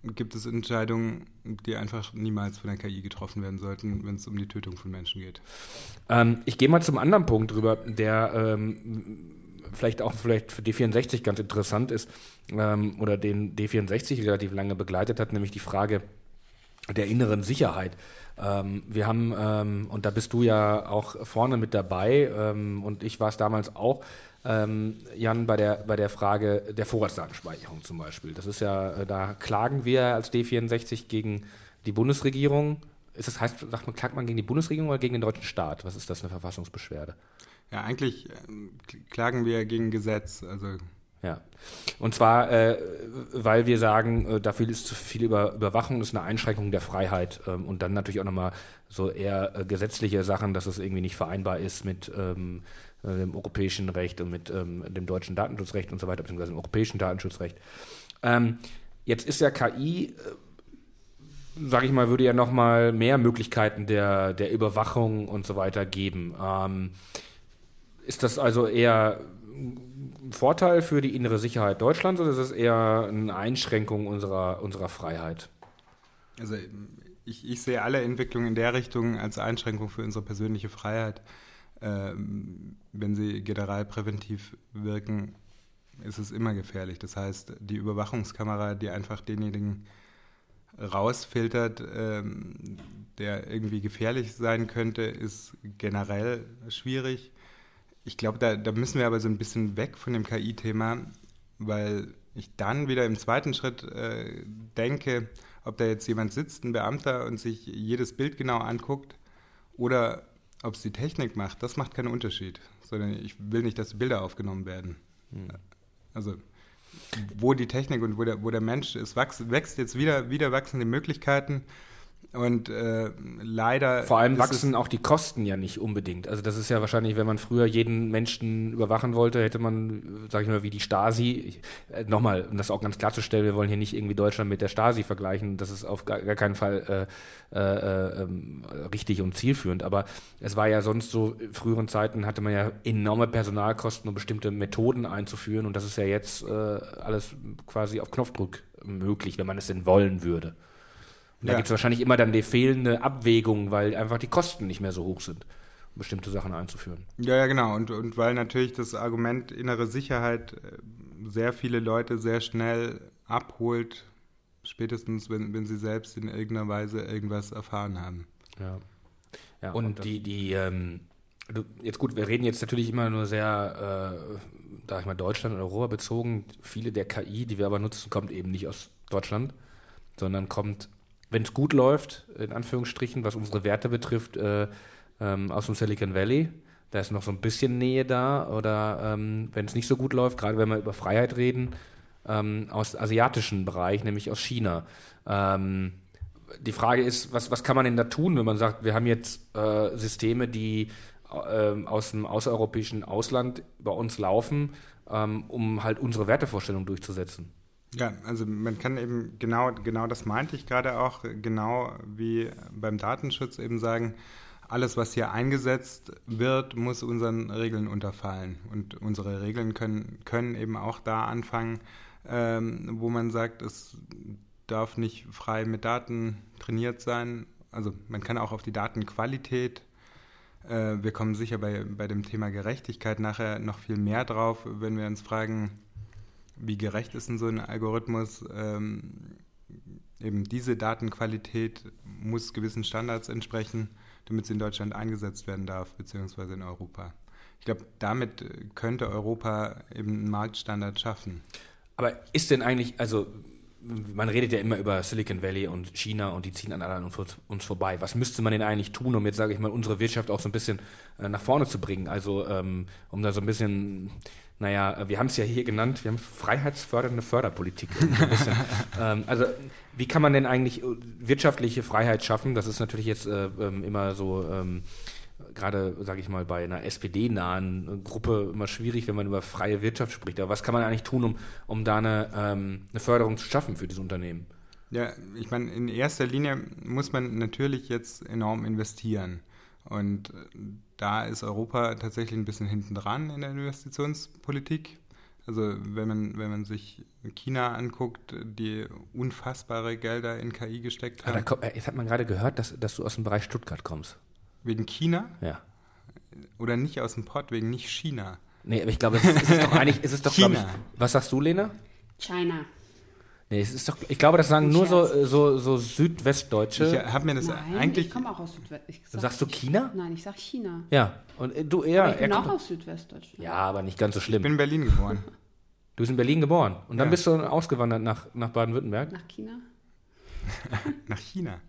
gibt es Entscheidungen, die einfach niemals von der KI getroffen werden sollten, wenn es um die Tötung von Menschen geht. Ähm, ich gehe mal zum anderen Punkt drüber, der ähm, vielleicht auch vielleicht für D64 ganz interessant ist ähm, oder den D64 relativ lange begleitet hat, nämlich die Frage der inneren Sicherheit. Ähm, wir haben, ähm, und da bist du ja auch vorne mit dabei, ähm, und ich war es damals auch, ähm, Jan, bei der, bei der Frage der Vorratsdatenspeicherung zum Beispiel. Das ist ja, äh, da klagen wir als D64 gegen die Bundesregierung. Ist das heißt, sagt man, klagt man gegen die Bundesregierung oder gegen den deutschen Staat? Was ist das eine Verfassungsbeschwerde? Ja, eigentlich äh, klagen wir gegen Gesetz. Also ja. Und zwar, äh, weil wir sagen, äh, dafür ist zu viel Über Überwachung, ist eine Einschränkung der Freiheit ähm, und dann natürlich auch nochmal so eher äh, gesetzliche Sachen, dass es irgendwie nicht vereinbar ist mit ähm, äh, dem europäischen Recht und mit ähm, dem deutschen Datenschutzrecht und so weiter, beziehungsweise dem europäischen Datenschutzrecht. Ähm, jetzt ist ja KI, äh, sage ich mal, würde ja nochmal mehr Möglichkeiten der, der Überwachung und so weiter geben. Ähm, ist das also eher ein Vorteil für die innere Sicherheit Deutschlands oder ist es eher eine Einschränkung unserer, unserer Freiheit? Also ich, ich sehe alle Entwicklungen in der Richtung als Einschränkung für unsere persönliche Freiheit. Ähm, wenn sie generalpräventiv wirken, ist es immer gefährlich. Das heißt, die Überwachungskamera, die einfach denjenigen rausfiltert, ähm, der irgendwie gefährlich sein könnte, ist generell schwierig. Ich glaube, da, da müssen wir aber so ein bisschen weg von dem KI-Thema, weil ich dann wieder im zweiten Schritt äh, denke, ob da jetzt jemand sitzt, ein Beamter, und sich jedes Bild genau anguckt oder ob es die Technik macht, das macht keinen Unterschied. Sondern ich will nicht, dass Bilder aufgenommen werden. Hm. Also wo die Technik und wo der, wo der Mensch ist, wächst, wächst jetzt wieder, wieder wachsende Möglichkeiten. Und äh, leider. Vor allem wachsen auch die Kosten ja nicht unbedingt. Also, das ist ja wahrscheinlich, wenn man früher jeden Menschen überwachen wollte, hätte man, sag ich mal, wie die Stasi. Äh, Nochmal, um das auch ganz klarzustellen, wir wollen hier nicht irgendwie Deutschland mit der Stasi vergleichen. Das ist auf gar, gar keinen Fall äh, äh, ähm, richtig und zielführend. Aber es war ja sonst so, in früheren Zeiten hatte man ja enorme Personalkosten, um bestimmte Methoden einzuführen. Und das ist ja jetzt äh, alles quasi auf Knopfdruck möglich, wenn man es denn wollen würde. Und da ja. gibt es wahrscheinlich immer dann die fehlende Abwägung, weil einfach die Kosten nicht mehr so hoch sind, um bestimmte Sachen einzuführen. Ja, ja, genau. Und, und weil natürlich das Argument innere Sicherheit äh, sehr viele Leute sehr schnell abholt, spätestens wenn, wenn sie selbst in irgendeiner Weise irgendwas erfahren haben. Ja. ja und, und die, die, ähm, du, jetzt gut, wir reden jetzt natürlich immer nur sehr, äh, sag ich mal, Deutschland oder Europa bezogen. Viele der KI, die wir aber nutzen, kommt eben nicht aus Deutschland, sondern kommt wenn es gut läuft, in Anführungsstrichen, was unsere Werte betrifft, äh, ähm, aus dem Silicon Valley. Da ist noch so ein bisschen Nähe da. Oder ähm, wenn es nicht so gut läuft, gerade wenn wir über Freiheit reden, ähm, aus asiatischen Bereich, nämlich aus China. Ähm, die Frage ist, was, was kann man denn da tun, wenn man sagt, wir haben jetzt äh, Systeme, die äh, aus dem außereuropäischen Ausland bei uns laufen, ähm, um halt unsere Wertevorstellung durchzusetzen? Ja, also man kann eben genau, genau das meinte ich gerade auch, genau wie beim Datenschutz eben sagen, alles, was hier eingesetzt wird, muss unseren Regeln unterfallen. Und unsere Regeln können, können eben auch da anfangen, ähm, wo man sagt, es darf nicht frei mit Daten trainiert sein. Also man kann auch auf die Datenqualität, äh, wir kommen sicher bei, bei dem Thema Gerechtigkeit nachher noch viel mehr drauf, wenn wir uns fragen, wie gerecht ist denn so ein Algorithmus? Ähm, eben diese Datenqualität muss gewissen Standards entsprechen damit sie in Deutschland eingesetzt werden darf, beziehungsweise in Europa. Ich glaube, damit könnte Europa eben einen Marktstandard schaffen. Aber ist denn eigentlich, also man redet ja immer über Silicon Valley und China und die ziehen an an uns vorbei. Was müsste man denn eigentlich tun, um jetzt, sage ich mal, unsere Wirtschaft auch so ein bisschen äh, nach vorne zu bringen? Also ähm, um da so ein bisschen naja, wir haben es ja hier genannt, wir haben freiheitsfördernde Förderpolitik. ähm, also wie kann man denn eigentlich äh, wirtschaftliche Freiheit schaffen? Das ist natürlich jetzt äh, ähm, immer so, ähm, gerade, sage ich mal, bei einer SPD-nahen Gruppe immer schwierig, wenn man über freie Wirtschaft spricht. Aber was kann man eigentlich tun, um, um da eine, ähm, eine Förderung zu schaffen für diese Unternehmen? Ja, ich meine, in erster Linie muss man natürlich jetzt enorm investieren. Und da ist Europa tatsächlich ein bisschen hinten dran in der Investitionspolitik. Also wenn man, wenn man sich China anguckt, die unfassbare Gelder in KI gesteckt haben. Kommt, jetzt hat man gerade gehört, dass, dass du aus dem Bereich Stuttgart kommst. Wegen China? Ja. Oder nicht aus dem Pott, wegen nicht China. Nee, aber ich glaube, es ist, es doch eigentlich, es ist doch, China. Ich, was sagst du, Lena? China. Nee, es ist doch, ich glaube, das sagen nur so, so, so Südwestdeutsche. Ich habe mir das Nein, eigentlich. Ich komme auch aus Südwest. Sag Sagst du China? Nein, ich sag China. Ja, und äh, du eher. ich bin auch aus Südwestdeutschland. Ja, aber nicht ganz so schlimm. Ich bin in Berlin geboren. Du bist in Berlin geboren. Und dann ja. bist du ausgewandert nach, nach Baden-Württemberg? Nach China? nach China.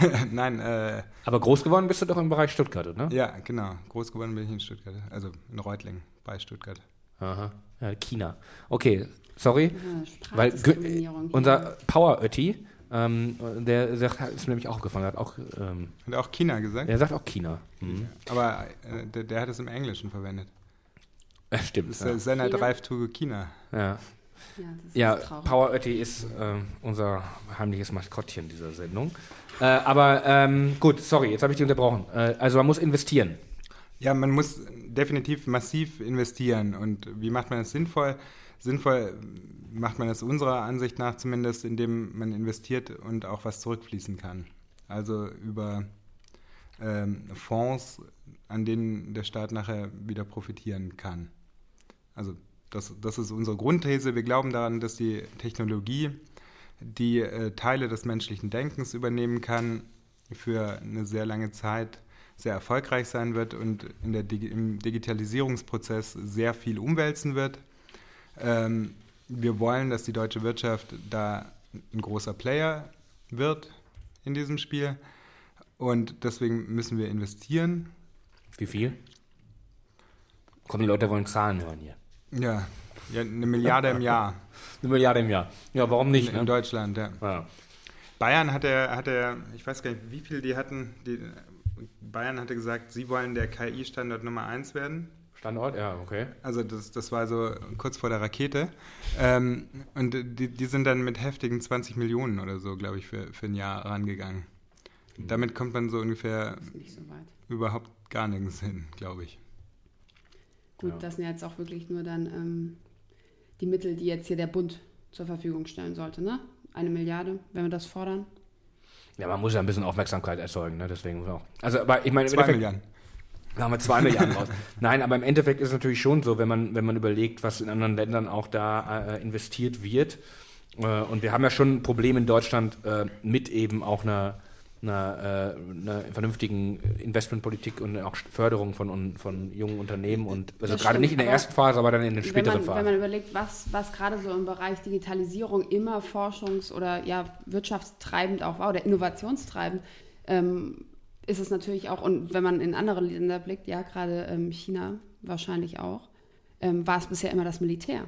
Nein, äh. Aber groß geworden bist du doch im Bereich Stuttgart, oder? Ja, genau. Groß geworden bin ich in Stuttgart. Also in Reutlingen bei Stuttgart. Aha. Ja, China. Okay, sorry. Ja, weil unser Power-Ötti, ähm, der sagt, ist nämlich auch gefangen, hat auch. Ähm, hat er auch China gesagt? Er sagt auch China. Mhm. Aber äh, der, der, hat es im Englischen verwendet. Ja, stimmt. Das ist ja. Sender Drive to China. Ja. Ja, ja Power Ötti ist äh, unser heimliches Maskottchen dieser Sendung. Äh, aber ähm, gut, sorry, jetzt habe ich dich unterbrochen. Äh, also man muss investieren. Ja, man muss definitiv massiv investieren. Und wie macht man das sinnvoll? Sinnvoll macht man das unserer Ansicht nach zumindest, indem man investiert und auch was zurückfließen kann. Also über ähm, Fonds, an denen der Staat nachher wieder profitieren kann. Also das, das ist unsere Grundthese. Wir glauben daran, dass die Technologie die äh, Teile des menschlichen Denkens übernehmen kann, für eine sehr lange Zeit sehr erfolgreich sein wird und in der, im Digitalisierungsprozess sehr viel umwälzen wird. Ähm, wir wollen, dass die deutsche Wirtschaft da ein großer Player wird in diesem Spiel und deswegen müssen wir investieren. Wie viel? Kommen die Leute wollen Zahlen hören hier. Ja, ja eine Milliarde im Jahr. eine Milliarde im Jahr. Ja, warum nicht? In, ne? in Deutschland, ja. ja. Bayern hatte, hatte, ich weiß gar nicht, wie viel die hatten. Die, Bayern hatte gesagt, sie wollen der KI-Standort Nummer 1 werden. Standort, ja, okay. Also das, das war so kurz vor der Rakete. Ähm, und die, die sind dann mit heftigen 20 Millionen oder so, glaube ich, für, für ein Jahr rangegangen. Damit kommt man so ungefähr so überhaupt gar nirgends hin, glaube ich. Gut, ja. das sind jetzt auch wirklich nur dann ähm, die Mittel, die jetzt hier der Bund zur Verfügung stellen sollte, ne? Eine Milliarde, wenn wir das fordern. Ja, man muss ja ein bisschen Aufmerksamkeit erzeugen, ne? deswegen auch. Also, aber ich meine, zwei Milliarden. Da haben wir zwei Milliarden raus. Nein, aber im Endeffekt ist es natürlich schon so, wenn man, wenn man überlegt, was in anderen Ländern auch da äh, investiert wird. Äh, und wir haben ja schon ein Problem in Deutschland äh, mit eben auch einer einer, äh, einer vernünftigen Investmentpolitik und auch Förderung von, von jungen Unternehmen und also gerade nicht in der ersten Phase, aber dann in den späteren Phasen. Wenn man überlegt, was, was gerade so im Bereich Digitalisierung immer forschungs- oder ja, wirtschaftstreibend auch war oder innovationstreibend, ähm, ist es natürlich auch, und wenn man in andere Länder blickt, ja, gerade ähm, China wahrscheinlich auch, ähm, war es bisher immer das Militär.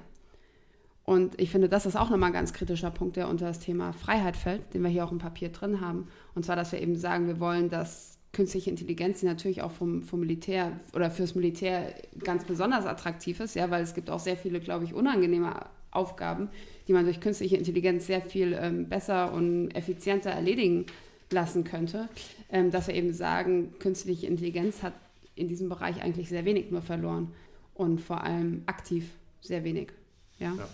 Und ich finde, das ist auch nochmal ein ganz kritischer Punkt, der unter das Thema Freiheit fällt, den wir hier auch im Papier drin haben. Und zwar, dass wir eben sagen, wir wollen, dass künstliche Intelligenz, die natürlich auch vom, vom Militär oder fürs Militär ganz besonders attraktiv ist, ja, weil es gibt auch sehr viele, glaube ich, unangenehme Aufgaben, die man durch künstliche Intelligenz sehr viel ähm, besser und effizienter erledigen lassen könnte, ähm, dass wir eben sagen, künstliche Intelligenz hat in diesem Bereich eigentlich sehr wenig nur verloren und vor allem aktiv sehr wenig. Ja. ja.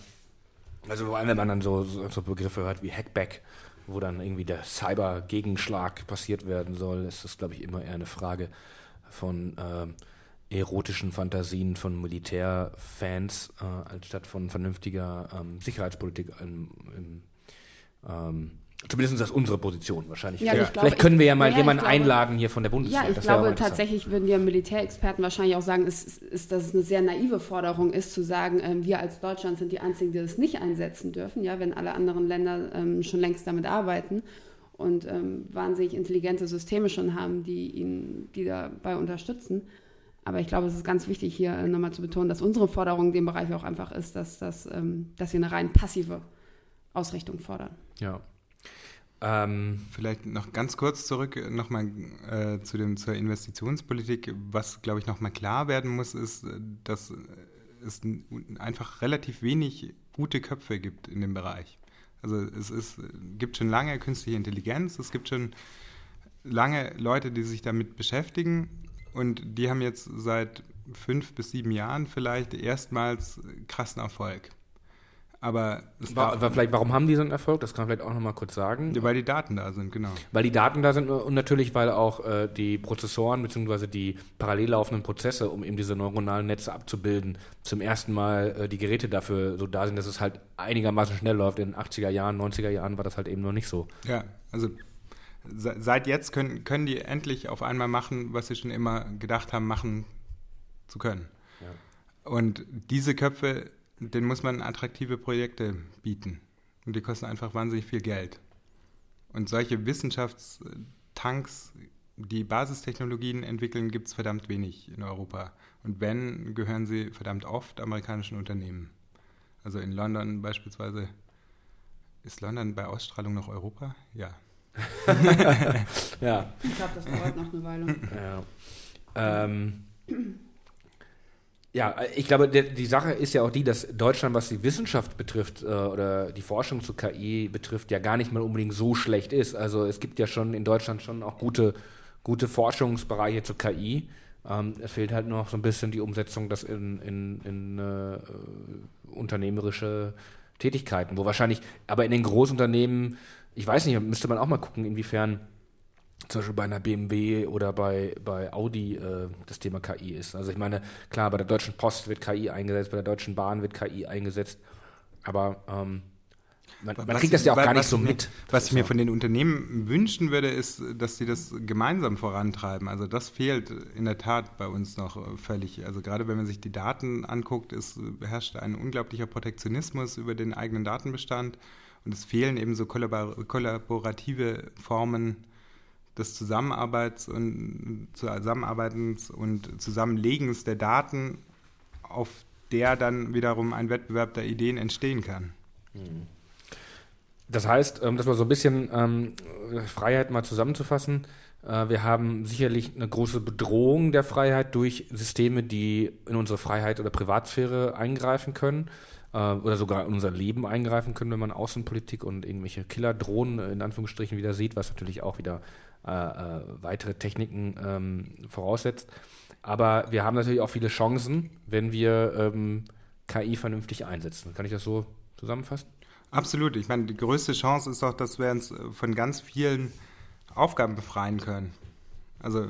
Also vor allem, wenn man dann so, so, Begriffe hört wie Hackback, wo dann irgendwie der Cyber-Gegenschlag passiert werden soll, ist das, glaube ich, immer eher eine Frage von äh, erotischen Fantasien von Militärfans, äh, anstatt von vernünftiger ähm, Sicherheitspolitik im, im ähm, Zumindest ist das unsere Position wahrscheinlich. Ja, ja. Vielleicht können wir ja mal ja, jemanden glaube, einladen hier von der Bundeswehr. Ja, ich das glaube tatsächlich würden die Militärexperten wahrscheinlich auch sagen, ist, ist, dass es eine sehr naive Forderung ist, zu sagen, ähm, wir als Deutschland sind die Einzigen, die das nicht einsetzen dürfen, ja, wenn alle anderen Länder ähm, schon längst damit arbeiten und ähm, wahnsinnig intelligente Systeme schon haben, die ihn, die dabei unterstützen. Aber ich glaube, es ist ganz wichtig, hier äh, nochmal zu betonen, dass unsere Forderung in dem Bereich auch einfach ist, dass, dass, ähm, dass wir eine rein passive Ausrichtung fordern. Ja, ähm, Vielleicht noch ganz kurz zurück nochmal äh, zu dem, zur Investitionspolitik. Was, glaube ich, nochmal klar werden muss, ist, dass es einfach relativ wenig gute Köpfe gibt in dem Bereich. Also es ist, gibt schon lange künstliche Intelligenz, es gibt schon lange Leute, die sich damit beschäftigen und die haben jetzt seit fünf bis sieben Jahren vielleicht erstmals krassen Erfolg. Aber War, vielleicht, warum haben die so einen Erfolg? Das kann man vielleicht auch nochmal kurz sagen. weil die Daten da sind, genau. Weil die Daten da sind und natürlich, weil auch äh, die Prozessoren bzw. die parallel laufenden Prozesse, um eben diese neuronalen Netze abzubilden, zum ersten Mal äh, die Geräte dafür so da sind, dass es halt einigermaßen schnell läuft. In den 80er Jahren, 90er Jahren war das halt eben noch nicht so. Ja, also seit jetzt können, können die endlich auf einmal machen, was sie schon immer gedacht haben, machen zu können. Ja. Und diese Köpfe den muss man attraktive Projekte bieten. Und die kosten einfach wahnsinnig viel Geld. Und solche Wissenschaftstanks, die Basistechnologien entwickeln, gibt es verdammt wenig in Europa. Und wenn, gehören sie verdammt oft amerikanischen Unternehmen. Also in London beispielsweise. Ist London bei Ausstrahlung noch Europa? Ja. ja. Ich glaube, das dauert noch eine Weile. Ja. Ähm, ja, ich glaube, der, die Sache ist ja auch die, dass Deutschland, was die Wissenschaft betrifft äh, oder die Forschung zu KI betrifft, ja gar nicht mal unbedingt so schlecht ist. Also es gibt ja schon in Deutschland schon auch gute, gute Forschungsbereiche zu KI. Ähm, es fehlt halt noch so ein bisschen die Umsetzung das in, in, in äh, unternehmerische Tätigkeiten, wo wahrscheinlich, aber in den Großunternehmen, ich weiß nicht, müsste man auch mal gucken, inwiefern zum Beispiel bei einer BMW oder bei, bei Audi äh, das Thema KI ist. Also ich meine, klar, bei der Deutschen Post wird KI eingesetzt, bei der Deutschen Bahn wird KI eingesetzt, aber ähm, man, man kriegt das ja auch gar nicht so mit. Was ich mir von den Unternehmen wünschen würde, ist, dass sie das gemeinsam vorantreiben. Also das fehlt in der Tat bei uns noch äh, völlig. Also gerade wenn man sich die Daten anguckt, ist, herrscht ein unglaublicher Protektionismus über den eigenen Datenbestand und es fehlen eben so kollaborative Formen, des Zusammenarbeits und Zusammenarbeitens und Zusammenlegens der Daten, auf der dann wiederum ein Wettbewerb der Ideen entstehen kann. Das heißt, ähm, das war so ein bisschen ähm, Freiheit mal zusammenzufassen. Äh, wir haben sicherlich eine große Bedrohung der Freiheit durch Systeme, die in unsere Freiheit oder Privatsphäre eingreifen können äh, oder sogar in unser Leben eingreifen können, wenn man Außenpolitik und irgendwelche Killerdrohnen in Anführungsstrichen wieder sieht, was natürlich auch wieder äh, äh, weitere Techniken ähm, voraussetzt. Aber wir haben natürlich auch viele Chancen, wenn wir ähm, KI vernünftig einsetzen. Kann ich das so zusammenfassen? Absolut. Ich meine, die größte Chance ist doch, dass wir uns von ganz vielen Aufgaben befreien können. Also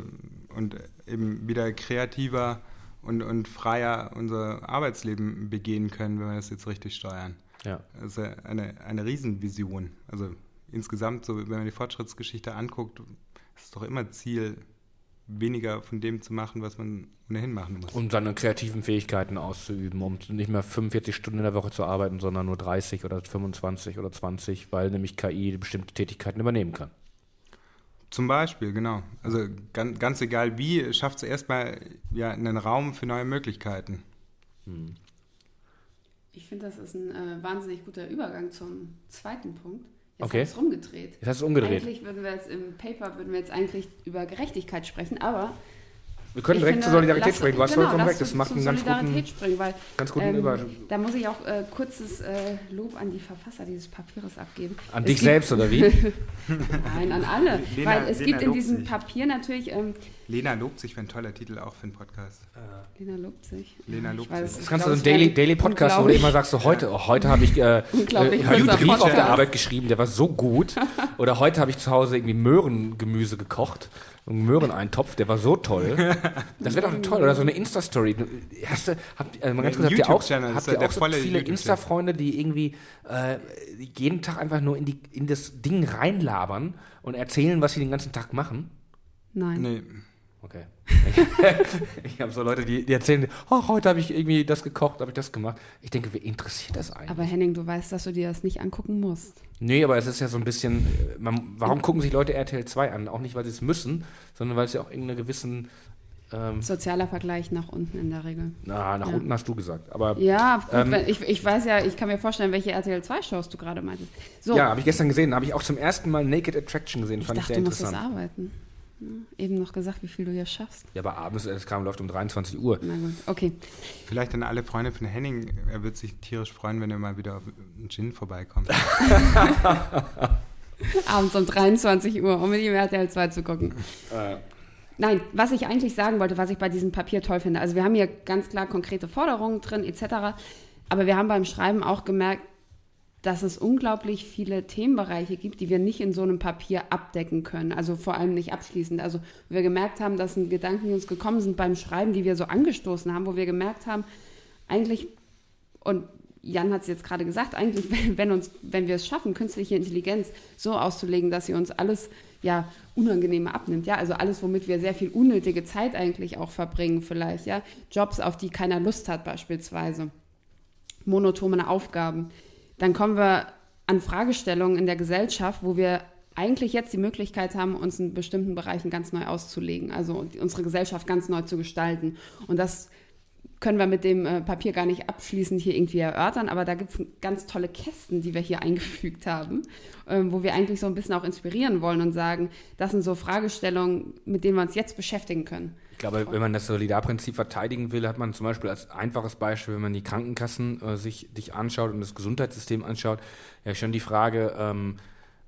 und eben wieder kreativer und, und freier unser Arbeitsleben begehen können, wenn wir das jetzt richtig steuern. Ja. Das ist eine, eine Riesenvision. Also insgesamt, so wenn man die Fortschrittsgeschichte anguckt, ist es doch immer Ziel, weniger von dem zu machen, was man ohnehin machen muss. Um seine kreativen Fähigkeiten auszuüben, um nicht mehr 45 Stunden in der Woche zu arbeiten, sondern nur 30 oder 25 oder 20, weil nämlich KI bestimmte Tätigkeiten übernehmen kann. Zum Beispiel, genau. Also ganz, ganz egal wie, schafft es erstmal ja, einen Raum für neue Möglichkeiten. Hm. Ich finde, das ist ein äh, wahnsinnig guter Übergang zum zweiten Punkt. Jetzt Okay. hast du es rumgedreht. Jetzt hast du es umgedreht. Eigentlich würden wir jetzt im Paper würden wir jetzt eigentlich über Gerechtigkeit sprechen, aber Wir können ich direkt finde, zur Solidarität lass- sprechen. Du hast genau, vollkommen recht. Das macht einen ganz guten, springen, weil ganz guten ähm, Über. da muss ich auch äh, kurzes äh, Lob an die Verfasser dieses Papiers abgeben. An Es dich gibt- selbst, oder wie? Nein, an alle. Lena- weil es Lena gibt in diesem sich. Papier natürlich, ähm, Lena lobt sich für ein toller Titel auch für den Podcast. Lena lobt sich. Lena lobt weiß, sich. ich Das kannst du so einen es Daily, Daily Podcast, wo du immer sagst, so heute, oh, heute habe ich äh, äh, einen Brief auf der. Arbeit geschrieben, der war so gut. Oder heute habe ich zu Hause irgendwie Möhrengemüse gekocht. Einen Möhreneintopf, der war so toll. Das wäre doch toll. Oder so eine Insta-Story. Hast du, habt, also ganz Ein kurz, habt ihr auch, habt ist ihr auch so viele. Insta-Freunde, die irgendwie äh, jeden Tag einfach nur in, die, in das Ding reinlabern und erzählen, was sie den ganzen Tag machen? Nein. Nee, Okay. ich habe so Leute, die, die erzählen, oh, heute habe ich irgendwie das gekocht, habe ich das gemacht. Ich denke, wer interessiert das eigentlich? Aber Henning, du weißt, dass du dir das nicht angucken musst. nee, aber es ist ja so ein bisschen, äh, man, warum gucken sich Leute RTL 2 an? Auch nicht, weil sie es müssen, sondern weil sie auch irgendeiner gewissen, ähm, Sozialer Vergleich nach unten in der Regel. na, nach Ja. unten hast du gesagt. Aber Ja, gut, Ähm, ich, ich weiß ja, ich kann mir vorstellen, welche RTL 2-Shows du gerade meintest. So, ja, habe ich gestern gesehen, habe ich auch zum ersten Mal Naked Attraction gesehen, ich fand ich dachte, sehr du musst das interessant. arbeiten. Ja, eben noch gesagt, wie viel du hier schaffst. Ja, aber abends, es kam, läuft um 23 Uhr. Na gut, okay. vielleicht an alle Freunde von Henning. Er wird sich tierisch freuen, wenn er mal wieder auf einen Gin vorbeikommt. Abends um 23 Uhr, um mit ihm RTL 2 zu gucken. Äh, Nein, was ich eigentlich sagen wollte, was ich bei diesem Papier toll finde, also wir haben hier ganz klar konkrete Forderungen drin etc., aber wir haben beim Schreiben auch gemerkt, dass es unglaublich viele Themenbereiche gibt, die wir nicht in so einem Papier abdecken können, also vor allem nicht abschließend. Also wir gemerkt haben, dass sind Gedanken, die uns gekommen sind beim Schreiben, die wir so angestoßen haben, wo wir gemerkt haben, eigentlich, und Jan hat es jetzt gerade gesagt, eigentlich, wenn, wenn, uns, wenn wir es schaffen, künstliche Intelligenz so auszulegen, dass sie uns alles ja Unangenehme abnimmt, ja, also alles, womit wir sehr viel unnötige Zeit eigentlich auch verbringen, vielleicht, ja, Jobs, auf die keiner Lust hat beispielsweise, monotone Aufgaben, dann kommen wir an Fragestellungen in der Gesellschaft, wo wir eigentlich jetzt die Möglichkeit haben, uns in bestimmten Bereichen ganz neu auszulegen, also unsere Gesellschaft ganz neu zu gestalten. Und das können wir mit dem äh, Papier gar nicht abschließend hier irgendwie erörtern, aber da gibt es ganz tolle Kästen, die wir hier eingefügt haben, ähm, wo wir eigentlich so ein bisschen auch inspirieren wollen und sagen, das sind so Fragestellungen, mit denen wir uns jetzt beschäftigen können. Ich glaube, wenn man das Solidarprinzip verteidigen will, hat man zum Beispiel als einfaches Beispiel, wenn man die Krankenkassen äh, sich, sich anschaut und das Gesundheitssystem anschaut, ja schon die Frage, ähm,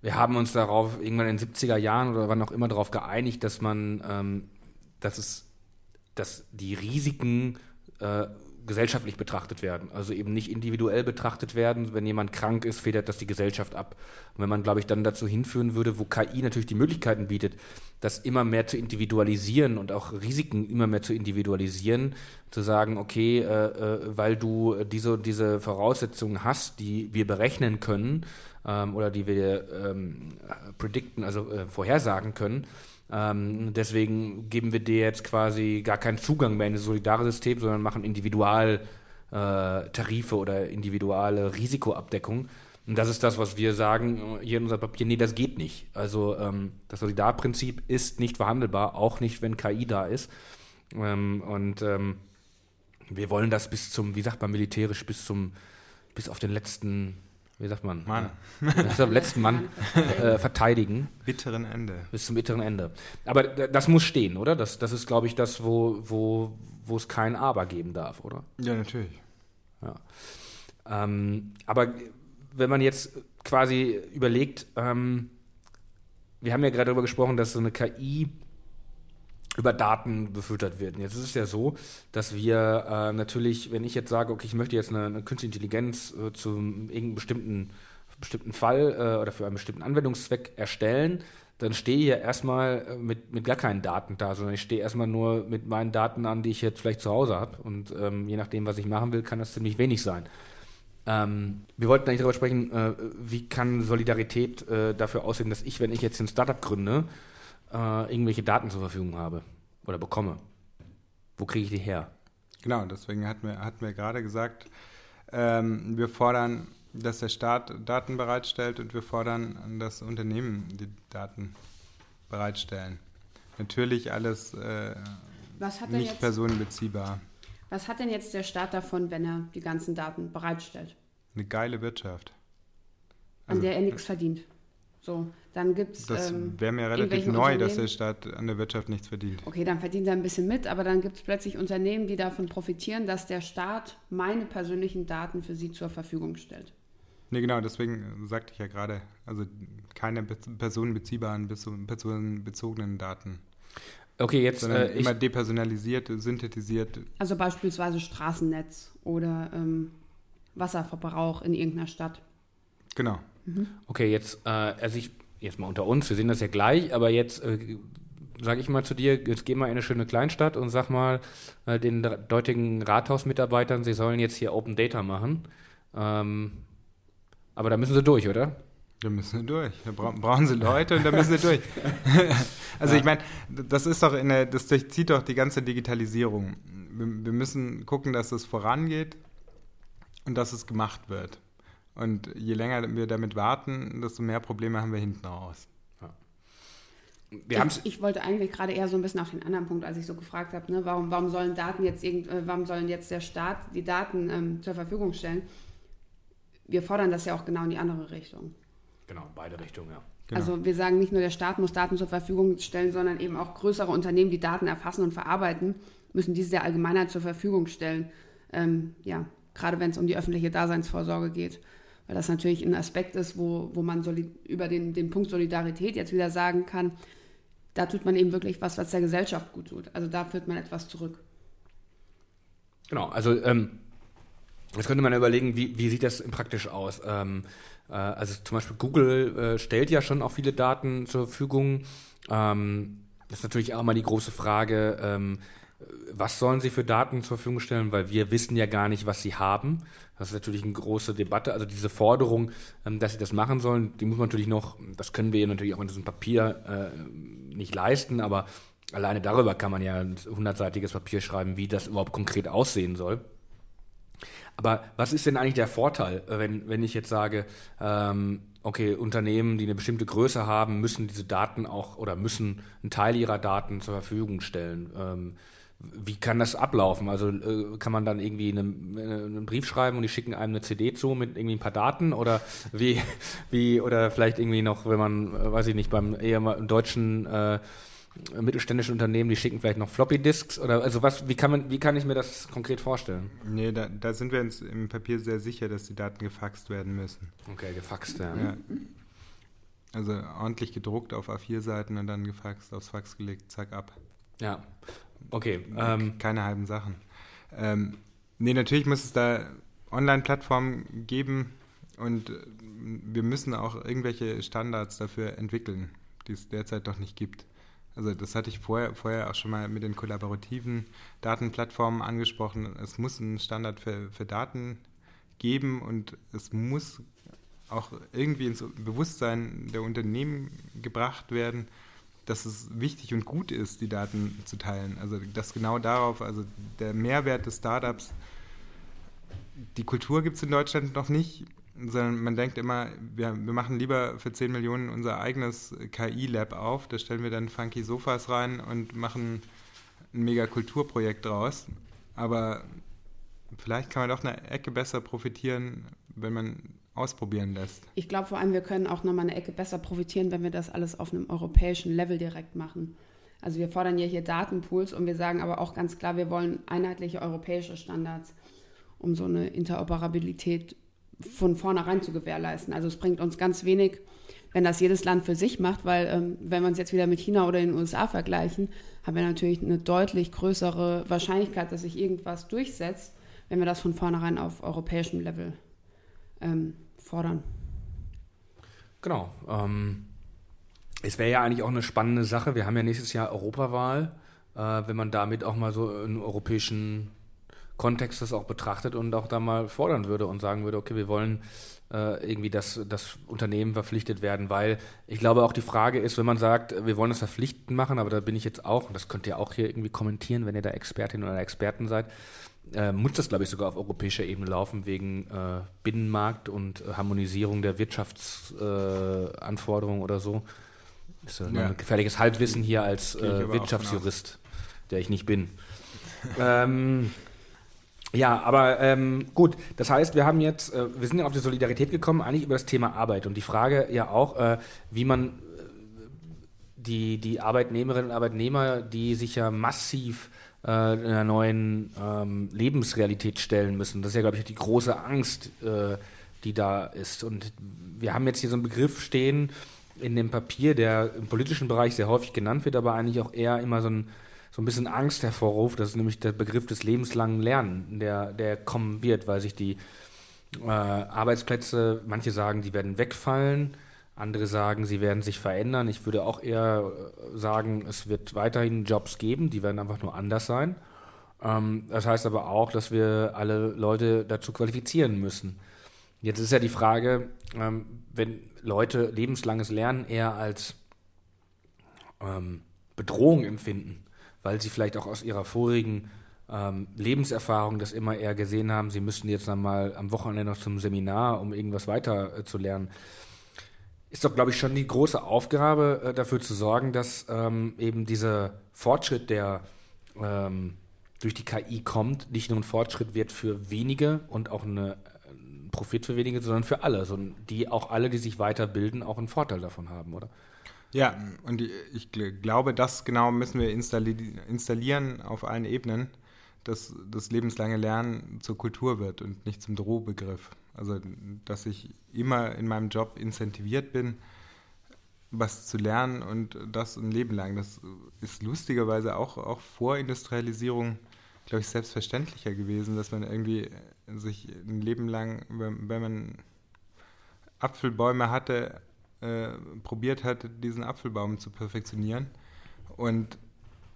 wir haben uns darauf irgendwann in den 70er Jahren oder wann auch immer darauf geeinigt, dass man, ähm, dass es, dass die Risiken äh, gesellschaftlich betrachtet werden. Also eben nicht individuell betrachtet werden. Wenn jemand krank ist, federt das die Gesellschaft ab. Und wenn man, glaube ich, dann dazu hinführen würde, wo KI natürlich die Möglichkeiten bietet, das immer mehr zu individualisieren und auch Risiken immer mehr zu individualisieren, zu sagen, okay, äh, äh, weil du diese, diese Voraussetzungen hast, die wir berechnen können ähm, oder die wir ähm, predikten, also äh, vorhersagen können, ähm, deswegen geben wir dir jetzt quasi gar keinen Zugang mehr in das solidare System, sondern machen Individualtarife äh, oder individuelle Risikoabdeckung. Und das ist das, was wir sagen äh, hier in unserem Papier. Nee, das geht nicht. Also ähm, das Solidarprinzip ist nicht verhandelbar, auch nicht, wenn KI da ist. Ähm, und ähm, wir wollen das bis zum, wie sagt man militärisch, bis zum, bis auf den letzten, wie sagt man? Mann. Den letzten Mann äh, verteidigen Bitteren Ende. bis zum bitteren Ende. Aber das muss stehen, oder? Das, das ist, glaube ich, das, wo, wo, wo es kein Aber geben darf, oder? Ja, natürlich. Ähm, aber wenn man jetzt quasi überlegt, ähm, wir haben ja gerade darüber gesprochen, dass so eine KI über Daten befüttert wird. Und Jetzt ist es ja so, dass wir äh, natürlich, wenn ich jetzt sage, okay, ich möchte jetzt eine, eine künstliche Intelligenz äh, zu irgendeinem bestimmten, bestimmten Fall äh, oder für einen bestimmten Anwendungszweck erstellen, dann stehe ich ja erstmal äh, mit, mit gar keinen Daten da, sondern ich stehe erstmal nur mit meinen Daten an, die ich jetzt vielleicht zu Hause habe. Und ähm, je nachdem, was ich machen will, kann das ziemlich wenig sein. Ähm, wir wollten eigentlich darüber sprechen, äh, wie kann Solidarität äh, dafür aussehen, dass ich, wenn ich jetzt ein Startup gründe, äh, irgendwelche Daten zur Verfügung habe oder bekomme. Wo kriege ich die her? Genau, deswegen hatten wir, hatten wir gerade gesagt, ähm, wir fordern, dass der Staat Daten bereitstellt und wir fordern, dass Unternehmen die Daten bereitstellen. Natürlich alles äh, Was hat nicht jetzt? personenbeziehbar. Was hat denn jetzt der Staat davon, wenn er die ganzen Daten bereitstellt? Eine geile Wirtschaft. An der er nichts verdient. So, dann gibt es. Das ähm, wäre mir relativ irgendwelche neu, dass der Staat an der Wirtschaft nichts verdient. Okay, dann verdient er ein bisschen mit, aber dann gibt es plötzlich Unternehmen, die davon profitieren, dass der Staat meine persönlichen Daten für sie zur Verfügung stellt. Nee, genau, deswegen sagte ich ja gerade, also keine be- personenbeziehbaren, personenbezogenen Daten, Okay, jetzt sondern äh, ich, immer depersonalisiert, synthetisiert. Also beispielsweise Straßennetz oder ähm, Wasserverbrauch in irgendeiner Stadt. Genau. okay, jetzt, äh, also ich, jetzt mal unter uns, wir sehen das ja gleich, aber jetzt äh, sage ich mal zu dir, jetzt geh mal in eine schöne Kleinstadt und sag mal äh, den dortigen Rathausmitarbeitern, sie sollen jetzt hier Open Data machen. Ähm, aber da müssen sie durch, oder? Da müssen sie durch. Da bra brauchen sie Leute und da müssen sie durch. also ich meine, das ist doch in der, das durchzieht doch die ganze Digitalisierung. Wir, wir müssen gucken, dass es vorangeht und dass es gemacht wird. Und je länger wir damit warten, desto mehr Probleme haben wir hinten raus. Wir ich, ich wollte eigentlich gerade eher so ein bisschen auf den anderen Punkt, als ich so gefragt habe, ne, warum, warum sollen Daten jetzt irgend, äh, warum sollen jetzt der Staat die Daten ähm, zur Verfügung stellen? Wir fordern das ja auch genau in die andere Richtung. Genau, beide Richtungen, ja. Genau. Also wir sagen nicht nur, der Staat muss Daten zur Verfügung stellen, sondern eben auch größere Unternehmen, die Daten erfassen und verarbeiten, müssen diese der Allgemeinheit zur Verfügung stellen. Ähm, ja, gerade wenn es um die öffentliche Daseinsvorsorge geht. Weil das natürlich ein Aspekt ist, wo, wo man über den, den Punkt Solidarität jetzt wieder sagen kann, da tut man eben wirklich was, was der Gesellschaft gut tut. Also da führt man etwas zurück. Genau, also ähm, jetzt könnte man überlegen, wie, wie sieht das praktisch aus? Ähm, äh, also zum Beispiel Google äh, stellt ja schon auch viele Daten zur Verfügung. Ähm, das ist natürlich auch mal die große Frage, ähm, was sollen sie für Daten zur Verfügung stellen, weil wir wissen ja gar nicht, was sie haben. Das ist natürlich eine große Debatte. Also diese Forderung, ähm, dass sie das machen sollen, die muss man natürlich noch, das können wir natürlich auch in diesem Papier äh, nicht leisten, aber alleine darüber kann man ja ein hundertseitiges Papier schreiben, wie das überhaupt konkret aussehen soll. Aber was ist denn eigentlich der Vorteil, wenn, wenn ich jetzt sage, ähm, okay, Unternehmen, die eine bestimmte Größe haben, müssen diese Daten auch oder müssen einen Teil ihrer Daten zur Verfügung stellen? Ähm, wie kann das ablaufen? Also äh, kann man dann irgendwie einen, äh, einen Brief schreiben und die schicken einem eine CD zu mit irgendwie ein paar Daten oder wie, wie oder vielleicht irgendwie noch, wenn man, äh, weiß ich nicht, beim eher deutschen äh, mittelständischen Unternehmen, die schicken vielleicht noch Floppy Disks oder also was, wie kann man, wie kann ich mir das konkret vorstellen? Nee, da, da sind wir uns im Papier sehr sicher, dass die Daten gefaxt werden müssen. Okay, gefaxt, ja. Ja. Also ordentlich gedruckt auf A4-Seiten und dann gefaxt, aufs Fax gelegt, zack, ab. Ja. Okay. Ähm, Keine halben Sachen. Ähm, nee, natürlich muss es da Online-Plattformen geben und äh, wir müssen auch irgendwelche Standards dafür entwickeln, die es derzeit noch nicht gibt. Also das hatte ich vorher, vorher auch schon mal mit den kollaborativen Datenplattformen angesprochen. Es muss einen Standard für, für Daten geben und es muss auch irgendwie ins Bewusstsein der Unternehmen gebracht werden, dass es wichtig und gut ist, die Daten zu teilen. Also dass genau darauf, also der Mehrwert des Startups, die Kultur gibt es in Deutschland noch nicht, sondern man denkt immer, wir, wir machen lieber für 10 Millionen unser eigenes KI-Lab auf, da stellen wir dann funky Sofas rein und machen ein mega Kulturprojekt draus. Aber vielleicht kann man doch eine Ecke besser profitieren, wenn man ausprobieren lässt. Ich glaube vor allem, wir können auch nochmal eine Ecke besser profitieren, wenn wir das alles auf einem europäischen Level direkt machen. Also wir fordern ja hier Datenpools und wir sagen aber auch ganz klar, wir wollen einheitliche europäische Standards, um so eine Interoperabilität von vornherein zu gewährleisten. Also es bringt uns ganz wenig, wenn das jedes Land für sich macht, weil ähm, wenn wir uns jetzt wieder mit China oder den USA vergleichen, haben wir natürlich eine deutlich größere Wahrscheinlichkeit, dass sich irgendwas durchsetzt, wenn wir das von vornherein auf europäischem Level ähm, fordern. Genau. Ähm, es wäre ja eigentlich auch eine spannende Sache. Wir haben ja nächstes Jahr Europawahl, äh, wenn man damit auch mal so einen europäischen Kontext das auch betrachtet und auch da mal fordern würde und sagen würde, okay, wir wollen äh, irgendwie, dass das Unternehmen verpflichtet werden, weil ich glaube auch die Frage ist, wenn man sagt, wir wollen das verpflichtend machen, aber da bin ich jetzt auch, und das könnt ihr auch hier irgendwie kommentieren, wenn ihr da Expertin oder Experten seid, äh, muss das, glaube ich, sogar auf europäischer Ebene laufen, wegen äh, Binnenmarkt und äh, Harmonisierung der Wirtschaftsanforderungen oder so. Das ist ja. Ja. ein gefährliches Halbwissen hier als äh, Wirtschaftsjurist, der ich nicht bin. ähm, Ja, aber ähm, gut, das heißt, wir haben jetzt, äh, wir sind ja auf die Solidarität gekommen, eigentlich über das Thema Arbeit und die Frage ja auch, äh, wie man äh, die, die Arbeitnehmerinnen und Arbeitnehmer, die sich ja massiv äh, einer neuen ähm, Lebensrealität stellen müssen. Das ist ja, glaube ich, die große Angst, äh, die da ist. Und wir haben jetzt hier so einen Begriff stehen in dem Papier, der im politischen Bereich sehr häufig genannt wird, aber eigentlich auch eher immer so ein so ein bisschen Angst hervorruft. Das ist nämlich der Begriff des lebenslangen Lernen, der, der kommen wird, weil sich die äh, Arbeitsplätze, manche sagen, die werden wegfallen, andere sagen, sie werden sich verändern. Ich würde auch eher äh, sagen, es wird weiterhin Jobs geben, die werden einfach nur anders sein. Ähm, das heißt aber auch, dass wir alle Leute dazu qualifizieren müssen. Jetzt ist ja die Frage, ähm, wenn Leute lebenslanges Lernen eher als ähm, Bedrohung empfinden, weil sie vielleicht auch aus ihrer vorigen Lebenserfahrung das immer eher gesehen haben, sie müssten jetzt mal am Wochenende noch zum Seminar, um irgendwas weiter äh, zu lernen. Ist doch, glaube ich, schon die große Aufgabe, äh, dafür zu sorgen, dass ähm, eben dieser Fortschritt, der ähm, durch die KI kommt, nicht nur ein Fortschritt wird für wenige und auch eine, ein Profit für wenige, sondern für alle, so, die auch alle, die sich weiterbilden, auch einen Vorteil davon haben, oder? Ja, und ich glaube, das genau müssen wir installieren auf allen Ebenen, dass das lebenslange Lernen zur Kultur wird und nicht zum Drohbegriff. Also, dass ich immer in meinem Job incentiviert bin, was zu lernen und das ein Leben lang. Das ist lustigerweise auch, auch vor Industrialisierung, glaube ich, selbstverständlicher gewesen, dass man irgendwie sich ein Leben lang, wenn, wenn man Apfelbäume hatte, äh, probiert hat, diesen Apfelbaum zu perfektionieren und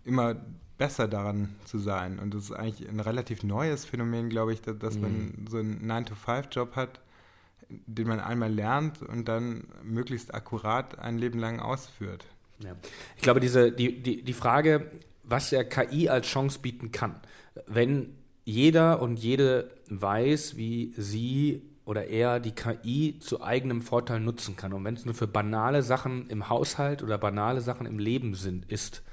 immer besser daran zu sein. Und das ist eigentlich ein relativ neues Phänomen, glaube ich, dass, dass mhm. man so einen 9-to-5-Job hat, den man einmal lernt und dann möglichst akkurat ein Leben lang ausführt. Ja. Ich glaube, diese, die, die, die Frage, was der KI als Chance bieten kann, wenn jeder und jede weiß, wie sie oder er die KI zu eigenem Vorteil nutzen kann. Und wenn es nur für banale Sachen im Haushalt oder banale Sachen im Leben sind, ist,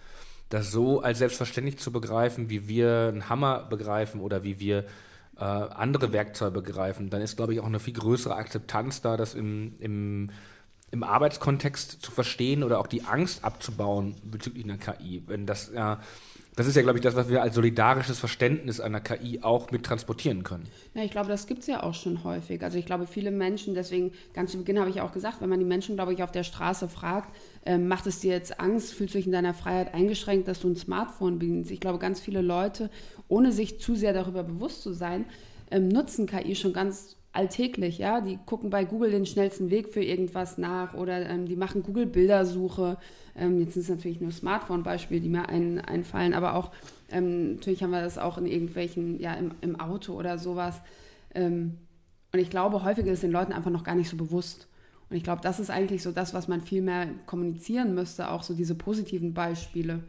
das so als selbstverständlich zu begreifen, wie wir einen Hammer begreifen oder wie wir äh, andere Werkzeuge begreifen, dann ist, glaube ich, auch eine viel größere Akzeptanz da, das im, im, im Arbeitskontext zu verstehen oder auch die Angst abzubauen bezüglich einer KI. Wenn das äh, das ist ja, glaube ich, das, was wir als solidarisches Verständnis einer KI auch mit transportieren können. Ja, ich glaube, das gibt es ja auch schon häufig. Also ich glaube, viele Menschen, deswegen ganz zu Beginn habe ich auch gesagt, wenn man die Menschen, glaube ich, auf der Straße fragt, äh, macht es dir jetzt Angst, fühlst du dich in deiner Freiheit eingeschränkt, dass du ein Smartphone bedienst? Ich glaube, ganz viele Leute, ohne sich zu sehr darüber bewusst zu sein, ähm, nutzen KI schon ganz alltäglich, ja. Die gucken bei Google den schnellsten Weg für irgendwas nach oder ähm, die machen Google-Bildersuche. Ähm, jetzt sind es natürlich nur Smartphone-Beispiele, die mir ein, einfallen, aber auch ähm, natürlich haben wir das auch in irgendwelchen, ja, im, im Auto oder sowas. Ähm, und ich glaube, häufig ist es den Leuten einfach noch gar nicht so bewusst. Und ich glaube, das ist eigentlich so das, was man viel mehr kommunizieren müsste, auch so diese positiven Beispiele,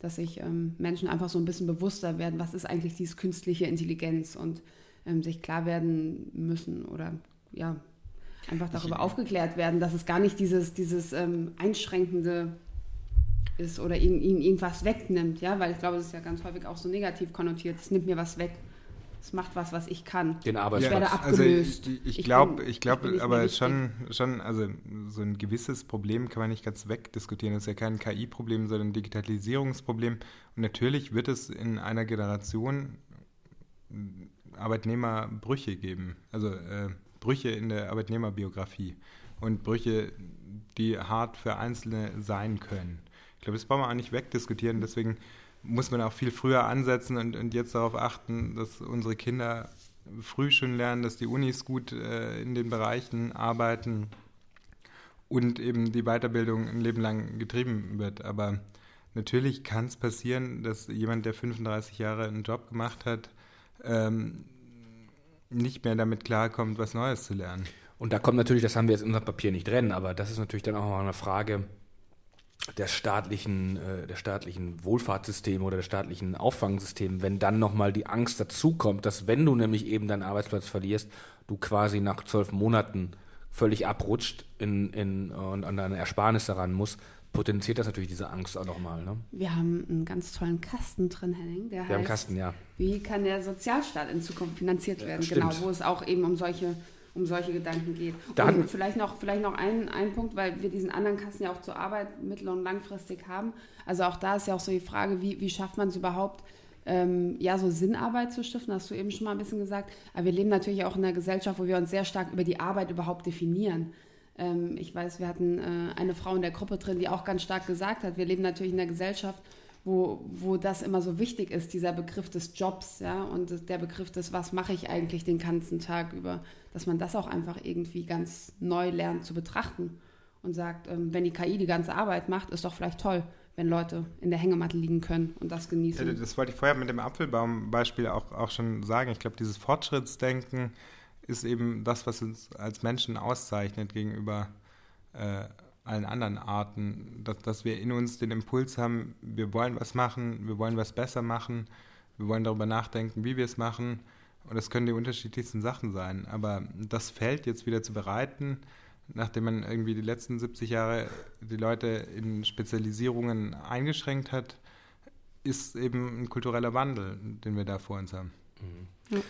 dass sich ähm, Menschen einfach so ein bisschen bewusster werden, was ist eigentlich diese künstliche Intelligenz und ähm, sich klar werden müssen oder ja, einfach darüber ich, aufgeklärt werden, dass es gar nicht dieses, dieses ähm, einschränkende ist oder ihnen, ihnen irgendwas wegnimmt, ja, weil ich glaube, es ist ja ganz häufig auch so negativ konnotiert, es nimmt mir was weg. Es macht was, was ich kann. Den Arbeitsplatz. Ich werde abgelöst. Also ich, ich glaube, ich glaube, glaub, aber schon, schon, also so ein gewisses Problem kann man nicht ganz wegdiskutieren. Das ist ja kein KI-Problem, sondern ein Digitalisierungsproblem. Und natürlich wird es in einer Generation Arbeitnehmerbrüche geben. Also äh, Brüche in der Arbeitnehmerbiografie und Brüche, die hart für Einzelne sein können. Ich glaube, das brauchen wir auch nicht wegdiskutieren. Deswegen muss man auch viel früher ansetzen und, und jetzt darauf achten, dass unsere Kinder früh schon lernen, dass die Unis gut äh, in den Bereichen arbeiten und eben die Weiterbildung ein Leben lang getrieben wird. Aber natürlich kann es passieren, dass jemand, der 35 Jahre einen Job gemacht hat, ähm, nicht mehr damit klarkommt, was Neues zu lernen. Und da kommt natürlich, das haben wir jetzt in unserem Papier nicht drin, aber das ist natürlich dann auch mal eine Frage, der staatlichen, äh, der staatlichen Wohlfahrtssysteme oder der staatlichen Auffangsysteme, wenn dann nochmal die Angst dazukommt, dass wenn du nämlich eben deinen Arbeitsplatz verlierst, du quasi nach zwölf Monaten völlig abrutscht in, in, und an deine Ersparnisse ran musst, potenziert das natürlich diese Angst auch nochmal. Ne? Wir haben einen ganz tollen Kasten drin, Henning. Der Wir heißt, haben Kasten, ja. Wie kann der Sozialstaat in Zukunft finanziert werden? Ja, genau, wo es auch eben um solche, um solche Gedanken geht. Da und vielleicht noch, vielleicht noch ein, ein Punkt, weil wir diesen anderen Kasten ja auch zur Arbeit mittel- und langfristig haben. Also auch da ist ja auch so die Frage, wie, wie schafft man es überhaupt, ähm, ja, so Sinnarbeit zu stiften, hast du eben schon mal ein bisschen gesagt. Aber wir leben natürlich auch in einer Gesellschaft, wo wir uns sehr stark über die Arbeit überhaupt definieren. Ähm, ich weiß, wir hatten äh, eine Frau in der Gruppe drin, die auch ganz stark gesagt hat, wir leben natürlich in einer Gesellschaft, wo, wo das immer so wichtig ist, dieser Begriff des Jobs, ja, und der Begriff des, was mache ich eigentlich den ganzen Tag über, dass man das auch einfach irgendwie ganz neu lernt zu betrachten und sagt, ähm, wenn die KI die ganze Arbeit macht, ist doch vielleicht toll wenn Leute in der Hängematte liegen können und das genießen. Das wollte ich vorher mit dem Apfelbaum-Beispiel auch, auch schon sagen. Ich glaube, dieses Fortschrittsdenken ist eben das, was uns als Menschen auszeichnet gegenüber äh, allen anderen Arten, dass, dass wir in uns den Impuls haben, wir wollen was machen, wir wollen was besser machen, wir wollen darüber nachdenken, wie wir es machen. Und das können die unterschiedlichsten Sachen sein. Aber das Feld jetzt wieder zu bereiten, nachdem man irgendwie die letzten 70 Jahre die Leute in Spezialisierungen eingeschränkt hat, ist eben ein kultureller Wandel, den wir da vor uns haben. Mhm. Ja.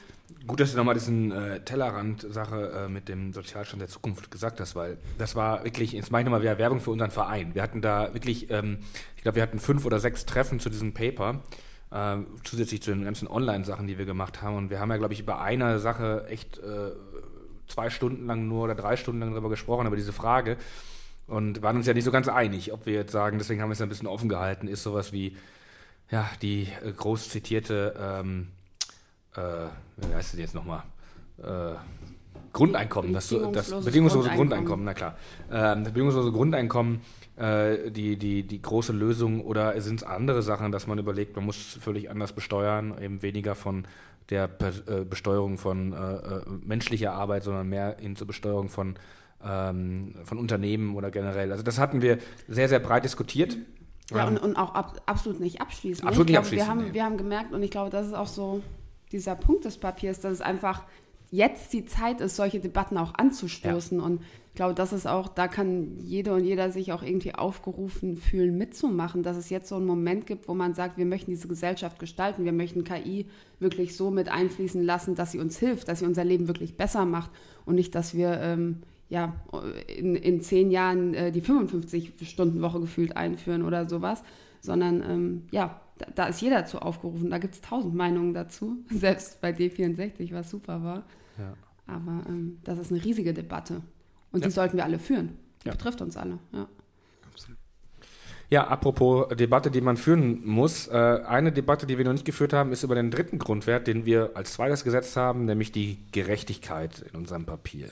Gut, dass du nochmal diesen äh, Tellerrand-Sache äh, mit dem Sozialstand der Zukunft gesagt hast, weil das war wirklich, jetzt mache ich nochmal wieder Werbung für unseren Verein. Wir hatten da wirklich, ähm, ich glaube, wir hatten fünf oder sechs Treffen zu diesem Paper, äh, zusätzlich zu den ganzen Online-Sachen, die wir gemacht haben. Und wir haben ja, glaube ich, über eine Sache echt äh, zwei Stunden lang nur oder drei Stunden lang darüber gesprochen, über diese Frage. Und waren uns ja nicht so ganz einig, ob wir jetzt sagen, deswegen haben wir es ein bisschen offen gehalten, ist sowas wie, ja, die äh, groß zitierte, ähm, äh, wie heißt das jetzt nochmal? Äh, Grundeinkommen, das, das bedingungslose Grundeinkommen, Grundeinkommen na klar. Ähm, das bedingungslose Grundeinkommen, äh, die, die, die große Lösung oder sind es andere Sachen, dass man überlegt, man muss völlig anders besteuern, eben weniger von der Be äh, Besteuerung von äh, äh, menschlicher Arbeit, sondern mehr hin zur Besteuerung von, ähm, von Unternehmen oder generell. Also das hatten wir sehr, sehr breit diskutiert. Ja, und, und auch ab, absolut nicht abschließend. Absolut nicht glaube, abschließend. Wir haben, nee. wir haben gemerkt, und ich glaube, das ist auch so dieser Punkt des Papiers, dass es einfach jetzt die Zeit ist, solche Debatten auch anzustoßen. Ja. Und ich glaube, das ist auch, da kann jede und jeder sich auch irgendwie aufgerufen fühlen, mitzumachen, dass es jetzt so einen Moment gibt, wo man sagt, wir möchten diese Gesellschaft gestalten, wir möchten KI wirklich so mit einfließen lassen, dass sie uns hilft, dass sie unser Leben wirklich besser macht und nicht, dass wir ähm, ja, in, in zehn Jahren äh, die 55-Stunden-Woche gefühlt einführen oder sowas, sondern ähm, ja, da, da, ist jeder zu aufgerufen. Da gibt es tausend Meinungen dazu, selbst bei D64, was super war. Ja. Aber ähm, das ist eine riesige Debatte. Und ja. die sollten wir alle führen. Ja. betrifft uns alle. Ja. Ja, apropos Debatte, die man führen muss. Äh, eine Debatte, die wir noch nicht geführt haben, ist über den dritten Grundwert, den wir als zweites gesetzt haben, nämlich die Gerechtigkeit in unserem Papier.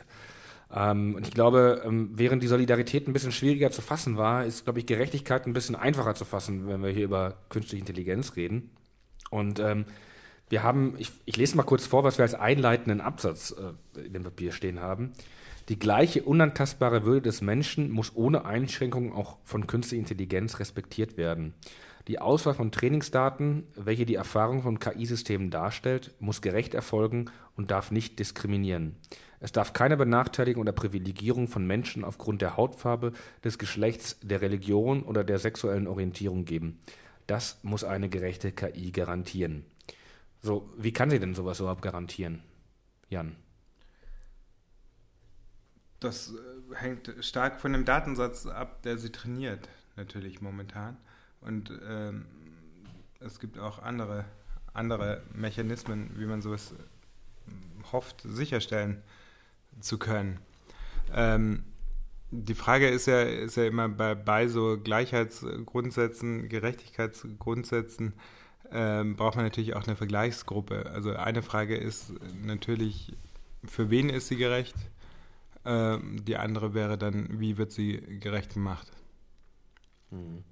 Ähm, und ich glaube, ähm, während die Solidarität ein bisschen schwieriger zu fassen war, ist, glaube ich, Gerechtigkeit ein bisschen einfacher zu fassen, wenn wir hier über künstliche Intelligenz reden. Und ähm, wir haben, ich, ich, lese mal kurz vor, was wir als einleitenden Absatz äh, in dem Papier stehen haben. Die gleiche unantastbare Würde des Menschen muss ohne Einschränkung auch von künstlicher Intelligenz respektiert werden. Die Auswahl von Trainingsdaten, welche die Erfahrung von KI-Systemen darstellt, muss gerecht erfolgen und darf nicht diskriminieren. Es darf keine Benachteiligung oder Privilegierung von Menschen aufgrund der Hautfarbe, des Geschlechts, der Religion oder der sexuellen Orientierung geben. Das muss eine gerechte KI garantieren. So, wie kann sie denn sowas überhaupt garantieren, Jan? Das äh, hängt stark von dem Datensatz ab, der sie trainiert, natürlich momentan. Und ähm, es gibt auch andere, andere Mechanismen, wie man sowas äh, hofft, sicherstellen zu können. Ähm, die Frage ist ja, ist ja immer bei, bei so Gleichheitsgrundsätzen, Gerechtigkeitsgrundsätzen, ähm, braucht man natürlich auch eine Vergleichsgruppe. Also eine Frage ist natürlich, für wen ist sie gerecht? Ähm, die andere wäre dann, wie wird sie gerecht gemacht? Mhm.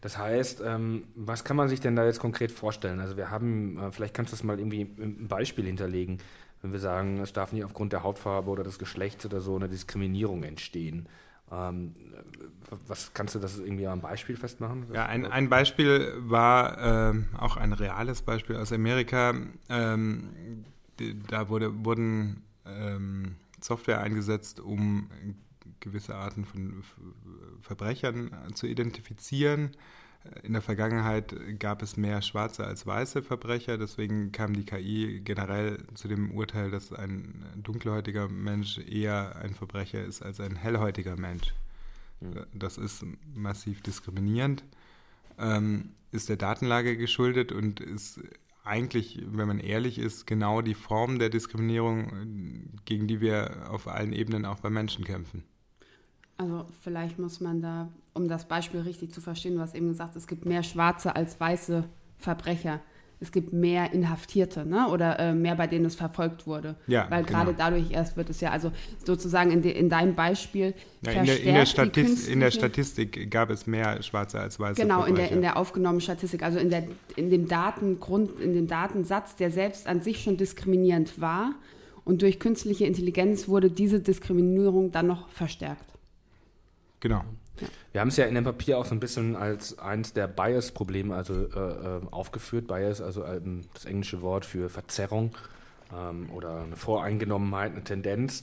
Das heißt, ähm, was kann man sich denn da jetzt konkret vorstellen? Also wir haben, äh, vielleicht kannst du das mal irgendwie ein Beispiel hinterlegen, wenn wir sagen, es darf nicht aufgrund der Hautfarbe oder des Geschlechts oder so eine Diskriminierung entstehen. Ähm, was kannst du das irgendwie am Beispiel festmachen? Ja, ein, ein Beispiel war ähm, auch ein reales Beispiel aus Amerika. Ähm, da wurde, wurden ähm, Software eingesetzt, um gewisse Arten von Verbrechern zu identifizieren. In der Vergangenheit gab es mehr schwarze als weiße Verbrecher, deswegen kam die KI generell zu dem Urteil, dass ein dunkelhäutiger Mensch eher ein Verbrecher ist als ein hellhäutiger Mensch. Hm. Das ist massiv diskriminierend, ähm, ist der Datenlage geschuldet und ist eigentlich, wenn man ehrlich ist, genau die Form der Diskriminierung, gegen die wir auf allen Ebenen auch bei Menschen kämpfen. Also vielleicht muss man da, um das Beispiel richtig zu verstehen, hast eben gesagt, es gibt mehr schwarze als weiße Verbrecher. Es gibt mehr Inhaftierte, ne? Oder äh, mehr, bei denen es verfolgt wurde. Ja, Weil genau. gerade dadurch erst wird es ja, also sozusagen in, de, in deinem Beispiel. Ja, in, der, in, der Statist, in, der, Statistik gab es mehr Schwarze als Weiße. Genau, in der, in der aufgenommenen Statistik, also in, der, in dem Datengrund, in dem Datensatz, der selbst an sich schon diskriminierend war. Und durch künstliche Intelligenz wurde diese Diskriminierung dann noch verstärkt. Genau. Wir haben es ja in dem Papier auch so ein bisschen als eins der Bias-Probleme also, äh, äh aufgeführt. Bias, also ähm, das englische Wort für Verzerrung ähm, oder eine Voreingenommenheit, eine Tendenz.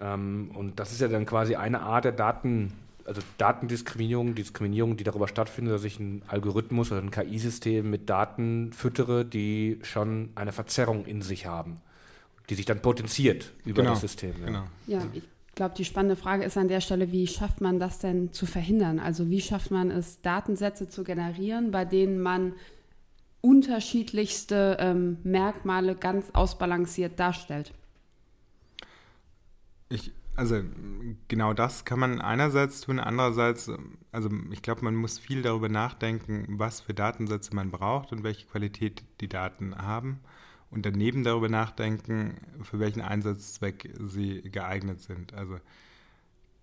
Ähm, und das ist ja dann quasi eine Art der Daten, also Datendiskriminierung, Diskriminierung, die darüber stattfindet, dass ich einen Algorithmus oder ein KI-System mit Daten füttere, die schon eine Verzerrung in sich haben, die sich dann potenziert über genau. das System. Ja, genau. ja ich glaube, die spannende Frage ist an der Stelle, wie schafft man das denn zu verhindern? Also wie schafft man es, Datensätze zu generieren, bei denen man unterschiedlichste ähm, Merkmale ganz ausbalanciert darstellt? Ich, also genau das kann man einerseits tun, andererseits, also ich glaube, man muss viel darüber nachdenken, was für Datensätze man braucht und welche Qualität die Daten haben und daneben darüber nachdenken, für welchen Einsatzzweck sie geeignet sind. Also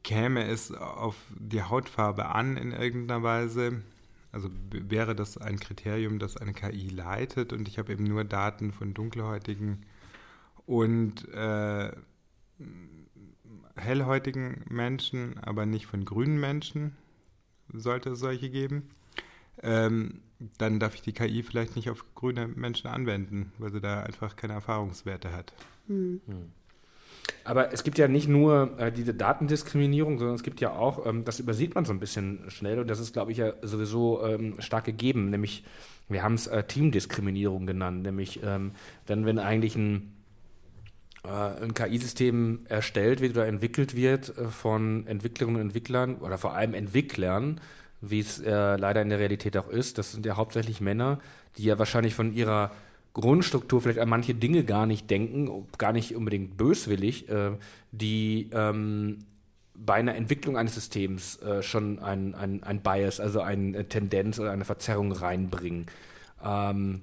käme es auf die Hautfarbe an in irgendeiner Weise, also wäre das ein Kriterium, das eine KI leitet und ich habe eben nur Daten von dunkelhäutigen und äh, hellhäutigen Menschen, aber nicht von grünen Menschen, sollte es solche geben. Ähm, dann darf ich die KI vielleicht nicht auf grüne Menschen anwenden, weil sie da einfach keine Erfahrungswerte hat. Hm. Aber es gibt ja nicht nur äh, diese Datendiskriminierung, sondern es gibt ja auch, ähm, das übersieht man so ein bisschen schnell und das ist, glaube ich, ja sowieso ähm, stark gegeben, nämlich, wir haben es äh, Teamdiskriminierung genannt, nämlich ähm, dann, wenn eigentlich ein, äh, ein KI-System erstellt wird oder entwickelt wird äh, von Entwicklerinnen und Entwicklern oder vor allem Entwicklern, wie es äh, leider in der Realität auch ist. Das sind ja hauptsächlich Männer, die ja wahrscheinlich von ihrer Grundstruktur vielleicht an manche Dinge gar nicht denken, gar nicht unbedingt böswillig, äh, die ähm, bei einer Entwicklung eines Systems äh, schon ein, ein, ein Bias, also eine Tendenz oder eine Verzerrung reinbringen. Ähm,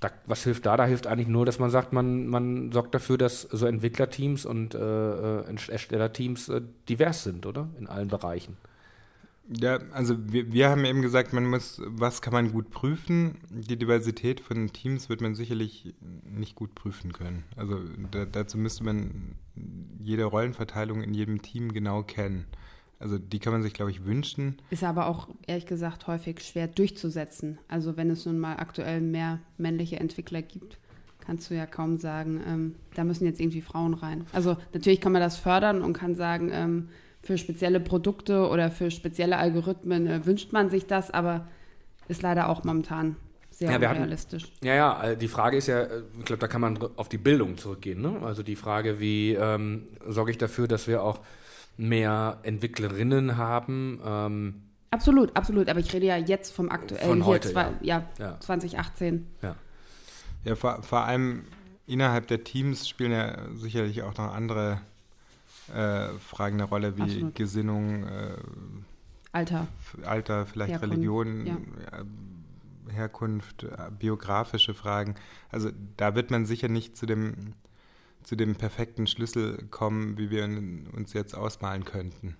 da, was hilft da? Da hilft eigentlich nur, dass man sagt, man, man sorgt dafür, dass so Entwicklerteams und äh, äh Erstellerteams äh, divers sind, oder? In allen Bereichen. Ja, also wir, wir haben eben gesagt, man muss, was kann man gut prüfen? Die Diversität von Teams wird man sicherlich nicht gut prüfen können. Also da, dazu müsste man jede Rollenverteilung in jedem Team genau kennen. Also die kann man sich, glaube ich, wünschen. Ist aber auch, ehrlich gesagt, häufig schwer durchzusetzen. Also wenn es nun mal aktuell mehr männliche Entwickler gibt, kannst du ja kaum sagen, ähm, da müssen jetzt irgendwie Frauen rein. Also natürlich kann man das fördern und kann sagen, ähm, für spezielle Produkte oder für spezielle Algorithmen äh, wünscht man sich das, aber ist leider auch momentan sehr ja, realistisch. ja, ja, äh, die Frage ist ja, äh, ich glaube, da kann man auf die Bildung zurückgehen. Ne? Also die Frage, wie ähm, sorge ich dafür, dass wir auch mehr Entwicklerinnen haben? Ähm, absolut, absolut. Aber ich rede ja jetzt vom aktuellen, von heute, hier, zwei, ja. ja. 2018. Ja, ja vor, vor allem innerhalb der Teams spielen ja sicherlich auch noch andere äh, Fragen eine Rolle wie Absolut. Gesinnung, äh, Alter. Alter, vielleicht Herkunft, Religion, ja. Herkunft, äh, biografische Fragen. Also da wird man sicher nicht zu dem, zu dem perfekten Schlüssel kommen, wie wir uns jetzt ausmalen könnten.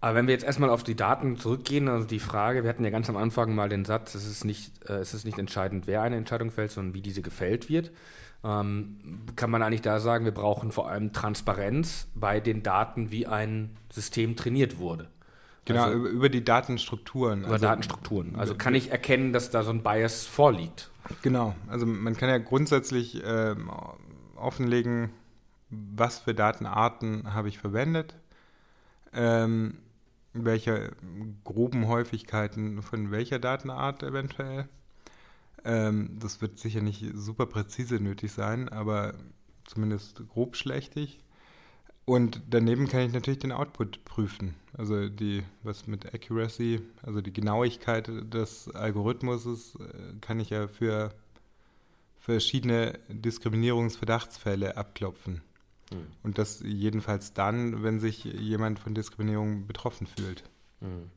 Aber wenn wir jetzt erstmal auf die Daten zurückgehen, also die Frage, wir hatten ja ganz am Anfang mal den Satz, es ist nicht, äh, es ist nicht entscheidend, wer eine Entscheidung fällt, sondern wie diese gefällt wird ähm, kann man eigentlich da sagen, wir brauchen vor allem Transparenz bei den Daten, wie ein System trainiert wurde. Genau, also, über, die Datenstrukturen. Über also, Datenstrukturen. Also kann ich erkennen, dass da so ein Bias vorliegt. Genau, also man kann ja grundsätzlich äh, offenlegen, was für Datenarten habe ich verwendet. ähm, welche groben Häufigkeiten von welcher Datenart eventuell. Ähm, das wird sicher nicht super präzise nötig sein, aber zumindest grob schlechtig. Und daneben kann ich natürlich den Output prüfen. Also die, was mit Accuracy, also die Genauigkeit des Algorithmus äh, kann ich ja für verschiedene Diskriminierungsverdachtsfälle abklopfen. Mhm. Und das jedenfalls dann, wenn sich jemand von Diskriminierung betroffen fühlt. Mhm.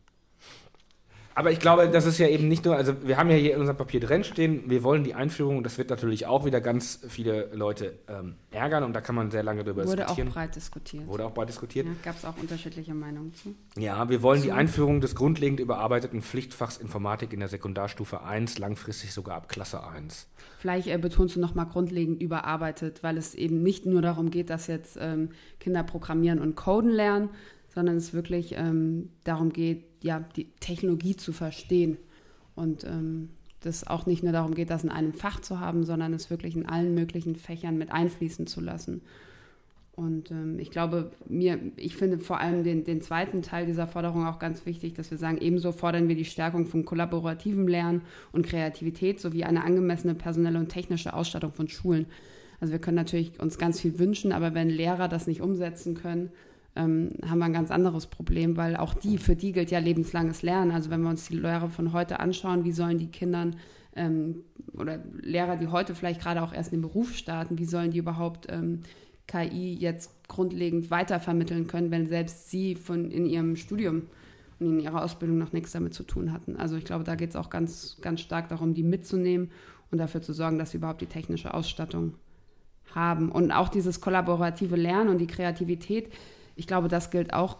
Aber ich glaube, das ist ja eben nicht nur, also wir haben ja hier in unserem Papier drin stehen, wir wollen die Einführung, und das wird natürlich auch wieder ganz viele Leute ähm, ärgern und da kann man sehr lange darüber Wurde diskutieren. Wurde auch breit diskutiert. Wurde auch breit diskutiert. Ja, Gab es auch unterschiedliche Meinungen zu. Ja, wir wollen so. die Einführung des grundlegend überarbeiteten Pflichtfachs Informatik in der Sekundarstufe 1, langfristig sogar ab Klasse 1. Vielleicht äh, betonst du nochmal grundlegend überarbeitet, weil es eben nicht nur darum geht, dass jetzt ähm, Kinder programmieren und coden lernen, sondern es wirklich ähm, darum geht, ja, die Technologie zu verstehen. Und ähm, das auch nicht nur darum geht, das in einem Fach zu haben, sondern es wirklich in allen möglichen Fächern mit einfließen zu lassen. Und ähm, ich glaube, mir, ich finde vor allem den, den zweiten Teil dieser Forderung auch ganz wichtig, dass wir sagen, ebenso fordern wir die Stärkung von kollaborativem Lernen und Kreativität sowie eine angemessene personelle und technische Ausstattung von Schulen. Also wir können natürlich uns ganz viel wünschen, aber wenn Lehrer das nicht umsetzen können, ähm, haben wir ein ganz anderes Problem, weil auch die, für die gilt ja lebenslanges Lernen. Also wenn wir uns die Lehrer von heute anschauen, wie sollen die Kindern ähm, oder Lehrer, die heute vielleicht gerade auch erst in den Beruf starten, wie sollen die überhaupt ähm, KI jetzt grundlegend weitervermitteln können, wenn selbst sie von in ihrem Studium und in ihrer Ausbildung noch nichts damit zu tun hatten. Also ich glaube, da geht es auch ganz, ganz stark darum, die mitzunehmen und dafür zu sorgen, dass sie überhaupt die technische Ausstattung haben. Und auch dieses kollaborative Lernen und die Kreativität, ich glaube, das gilt auch,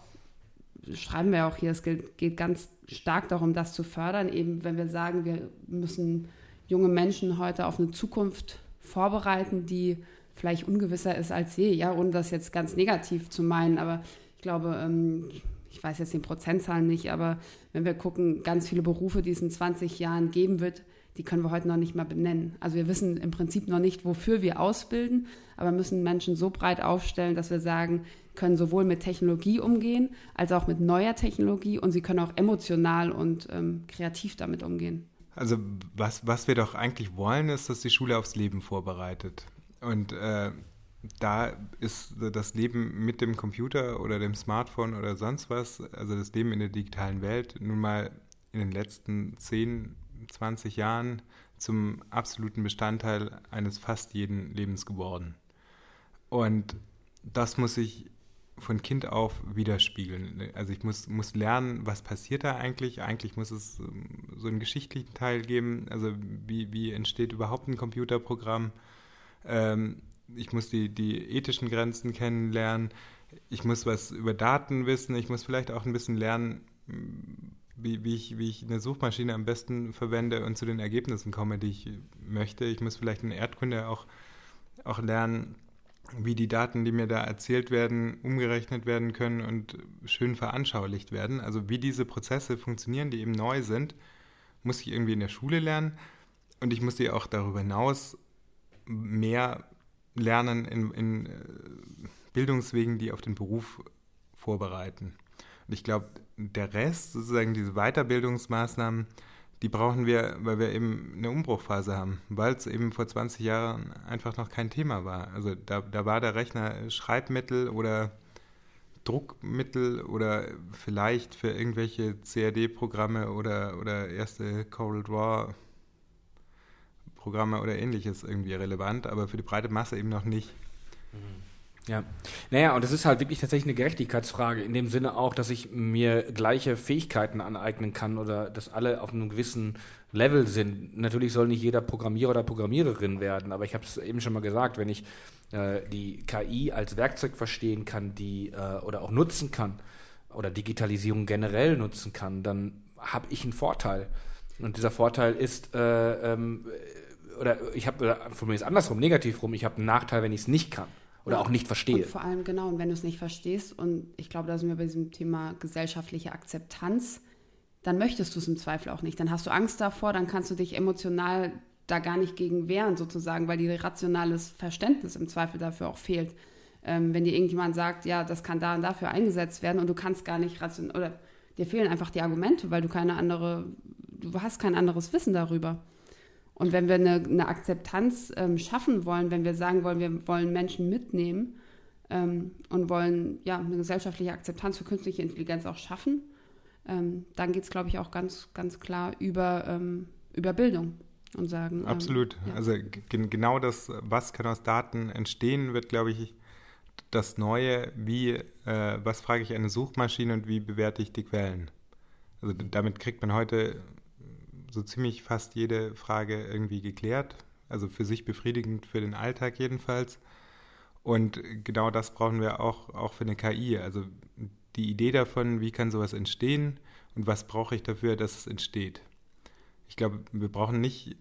schreiben wir auch hier, es gilt, geht ganz stark darum, das zu fördern, eben wenn wir sagen, wir müssen junge Menschen heute auf eine Zukunft vorbereiten, die vielleicht ungewisser ist als je, ja, ohne das jetzt ganz negativ zu meinen, aber ich glaube, ähm, ich weiß jetzt den Prozentzahlen nicht, aber wenn wir gucken, ganz viele Berufe, die es in 20 Jahren geben wird, die können wir heute noch nicht mal benennen. Also wir wissen im Prinzip noch nicht, wofür wir ausbilden, aber müssen Menschen so breit aufstellen, dass wir sagen, können sowohl mit Technologie umgehen, als auch mit neuer Technologie und sie können auch emotional und ähm, kreativ damit umgehen. Also was, was wir doch eigentlich wollen, ist, dass die Schule aufs Leben vorbereitet. Und äh, da ist das Leben mit dem Computer oder dem Smartphone oder sonst was, also das Leben in der digitalen Welt, nun mal in den letzten 10, 20 Jahren zum absoluten Bestandteil eines fast jeden Lebens geworden. Und das muss ich von Kind auf widerspiegeln. Also ich muss, muss lernen, was passiert da eigentlich. Eigentlich muss es ähm, so einen geschichtlichen Teil geben. Also wie, wie entsteht überhaupt ein Computerprogramm? Ähm, ich muss die, die ethischen Grenzen kennenlernen. Ich muss was über Daten wissen. Ich muss vielleicht auch ein bisschen lernen, wie, wie, ich, wie ich eine Suchmaschine am besten verwende und zu den Ergebnissen komme, die ich möchte. Ich muss vielleicht in Erdkunde auch, auch lernen, wie die Daten, die mir da erzählt werden, umgerechnet werden können und schön veranschaulicht werden. Also wie diese Prozesse funktionieren, die eben neu sind, muss ich irgendwie in der Schule lernen. Und ich muss die auch darüber hinaus mehr lernen in, in äh, Bildungswegen, die auf den Beruf vorbereiten. Und ich glaube, der Rest, sozusagen diese Weiterbildungsmaßnahmen, die brauchen wir, weil wir eben eine Umbruchphase haben, weil es eben vor 20 Jahren einfach noch kein Thema war. Also da, da war der Rechner Schreibmittel oder Druckmittel oder vielleicht für irgendwelche CAD-Programme oder, oder erste Coral Draw Programme oder ähnliches irgendwie relevant, aber für die breite Masse eben noch nicht. Mhm. Ja, naja, und es ist halt wirklich tatsächlich eine Gerechtigkeitsfrage, in dem Sinne auch, dass ich mir gleiche Fähigkeiten aneignen kann oder dass alle auf einem gewissen Level sind. Natürlich soll nicht jeder Programmierer oder Programmiererin werden, aber ich habe es eben schon mal gesagt, wenn ich äh, die KI als Werkzeug verstehen kann, die äh, oder auch nutzen kann oder Digitalisierung generell nutzen kann, dann habe ich einen Vorteil. Und dieser Vorteil ist, äh, ähm, oder ich habe, von mir ist andersrum, negativ rum, ich habe einen Nachteil, wenn ich es nicht kann oder ja. auch nicht verstehe. Und vor allem, genau, und wenn du es nicht verstehst, und ich glaube, da sind wir bei diesem Thema gesellschaftliche Akzeptanz, dann möchtest du es im Zweifel auch nicht. Dann hast du Angst davor, dann kannst du dich emotional da gar nicht gegen wehren, sozusagen, weil dir rationales Verständnis im Zweifel dafür auch fehlt. Ähm, wenn dir irgendjemand sagt, ja, das kann da und dafür eingesetzt werden und du kannst gar nicht rational oder dir fehlen einfach die Argumente, weil du keine andere, du hast kein anderes Wissen darüber. Und wenn wir eine, eine Akzeptanz ähm, schaffen wollen, wenn wir sagen wollen, wir wollen Menschen mitnehmen ähm, und wollen ja eine gesellschaftliche Akzeptanz für künstliche Intelligenz auch schaffen, ähm, dann geht es, glaube ich, auch ganz, ganz klar über, ähm, über Bildung und sagen. Ähm, Absolut. Ja. Also genau das, was kann aus Daten entstehen, wird, glaube ich, das Neue, wie, äh, was frage ich eine Suchmaschine und wie bewerte ich die Quellen. Also damit kriegt man heute so ziemlich fast jede Frage irgendwie geklärt. Also für sich befriedigend, für den Alltag jedenfalls. Und genau das brauchen wir auch, auch für eine KI. Also die Idee davon, wie kann sowas entstehen und was brauche ich dafür, dass es entsteht. Ich glaube, wir brauchen nicht,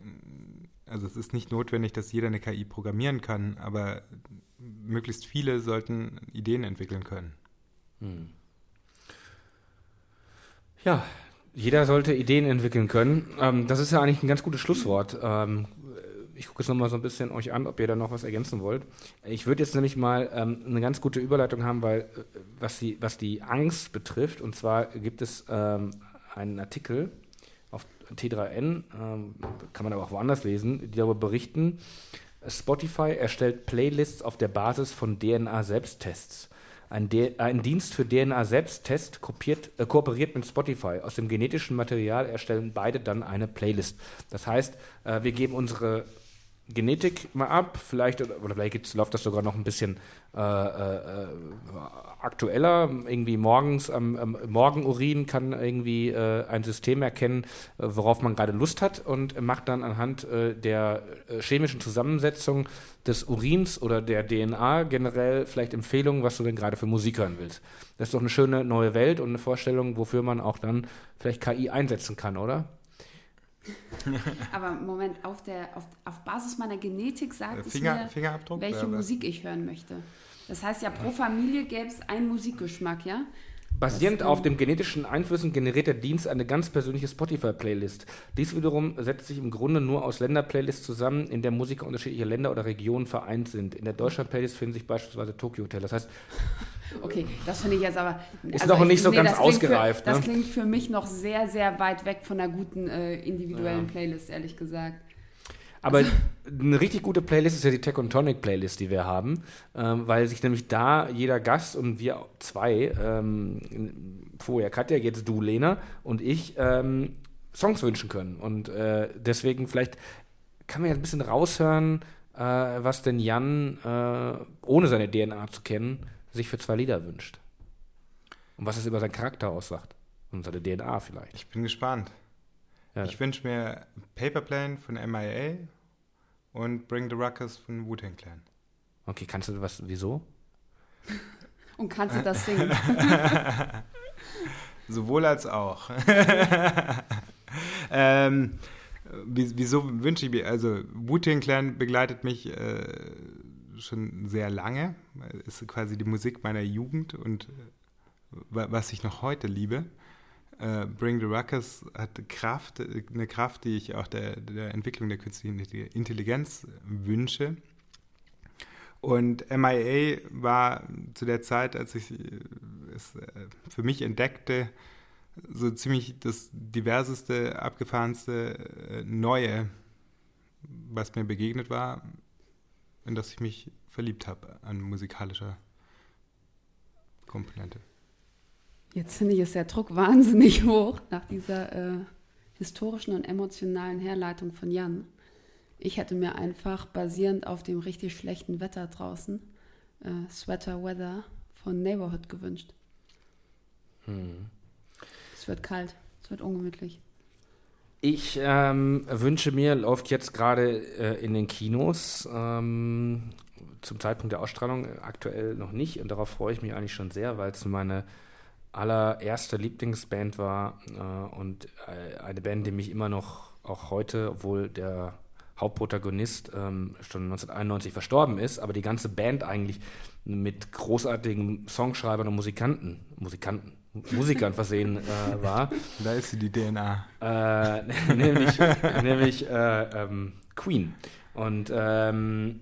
also es ist nicht notwendig, dass jeder eine KI programmieren kann, aber möglichst viele sollten Ideen entwickeln können. Hm. Ja, jeder sollte Ideen entwickeln können. Ähm, das ist ja eigentlich ein ganz gutes Schlusswort. Ähm, ich gucke jetzt nochmal so ein bisschen euch an, ob ihr da noch was ergänzen wollt. Ich würde jetzt nämlich mal ähm, eine ganz gute Überleitung haben, weil äh, was, die, was die Angst betrifft, und zwar gibt es ähm, einen Artikel auf T3N, ähm, kann man aber auch woanders lesen, die darüber berichten, Spotify erstellt Playlists auf der Basis von DNA-Selbsttests. Ein, ein, Dienst für DNA-Selbsttest äh, kooperiert mit Spotify. Aus dem genetischen Material erstellen beide dann eine Playlist. Das heißt, äh, wir geben unsere Genetik mal ab, vielleicht, oder vielleicht läuft das sogar noch ein bisschen äh, äh, aktueller. Irgendwie morgens am ähm, Morgenurin kann irgendwie äh, ein System erkennen, äh, worauf man gerade Lust hat und macht dann anhand äh, der äh, chemischen Zusammensetzung des Urins oder der DNA generell vielleicht Empfehlungen, was du denn gerade für Musik hören willst. Das ist doch eine schöne neue Welt und eine Vorstellung, wofür man auch dann vielleicht KI einsetzen kann, oder? Aber Moment, auf, der, auf, auf Basis meiner Genetik sagt Finger, es mir, welche Musik ich hören möchte. Das heißt ja, pro Familie gäbe es einen Musikgeschmack, ja? Basierend auf den genetischen Einflüssen generiert der Dienst eine ganz persönliche Spotify-Playlist. Dies wiederum setzt sich im Grunde nur aus Länder-Playlists zusammen, in der Musiker unterschiedlicher Länder oder Regionen vereint sind. In der Deutschland-Playlist finden sich beispielsweise Tokyo Hotel. Das heißt, Okay, das finde ich jetzt aber. Ist also noch nicht so nee, ganz ausgereift. Für, ne? Das klingt für mich noch sehr, sehr weit weg von einer guten äh, individuellen ja. Playlist, ehrlich gesagt. Aber eine richtig gute Playlist ist ja die Tech und Tonic Playlist, die wir haben, ähm, weil sich nämlich da jeder Gast und wir zwei, ähm, vorher Katja, jetzt du Lena und ich, ähm, Songs wünschen können. Und äh, deswegen vielleicht kann man ja ein bisschen raushören, äh, was denn Jan, äh, ohne seine DNA zu kennen, sich für zwei Lieder wünscht. Und was es über seinen Charakter aussagt. Und seine DNA vielleicht. Ich bin gespannt. Ja. Ich wünsche mir Paper Plane von MIA und Bring the Ruckus von Wu-Tang Clan. Okay, kannst du was, wieso? Und kannst du das singen? Sowohl als auch. ähm, wieso wünsche ich mir, also Wu-Tang Clan begleitet mich äh, schon sehr lange, ist quasi die Musik meiner Jugend und äh, was ich noch heute liebe. Uh, Bring the Ruckus hat Kraft, eine Kraft, die ich auch der, der Entwicklung der künstlichen Intelligenz wünsche. Und MIA war zu der Zeit, als ich es äh, für mich entdeckte, so ziemlich das diverseste, abgefahrenste Neue, was mir begegnet war, in das ich mich verliebt habe an musikalischer Komponente. Jetzt finde ich es der Druck wahnsinnig hoch nach dieser äh, historischen und emotionalen Herleitung von Jan. Ich hätte mir einfach basierend auf dem richtig schlechten Wetter draußen äh, Sweater Weather von Neighborhood gewünscht. Hm. Es wird kalt, es wird ungemütlich. Ich ähm, wünsche mir, läuft jetzt gerade äh, in den Kinos, ähm, zum Zeitpunkt der Ausstrahlung aktuell noch nicht. Und darauf freue ich mich eigentlich schon sehr, weil es meine allererste Lieblingsband war äh, und äh, eine Band, die mich immer noch, auch heute, obwohl der Hauptprotagonist ähm, schon 1991 verstorben ist, aber die ganze Band eigentlich mit großartigen Songschreibern und Musikanten, Musikanten, Musikern versehen äh, war. Da ist sie die DNA. Äh, nämlich nämlich äh, ähm, Queen. Und ähm,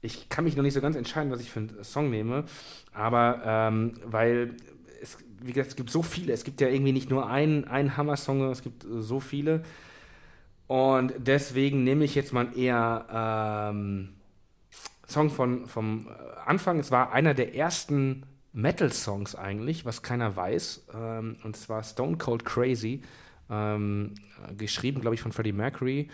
ich kann mich noch nicht so ganz entscheiden, was ich für einen Song nehme, aber ähm, weil es, wie gesagt, es gibt so viele. Es gibt ja irgendwie nicht nur einen, einen Hammer-Song, es gibt so viele. Und deswegen nehme ich jetzt mal eher ähm, Song von, vom Anfang. Es war einer der ersten Metal-Songs eigentlich, was keiner weiß. Ähm, und zwar Stone Cold Crazy, ähm, geschrieben, glaube ich, von Freddie Mercury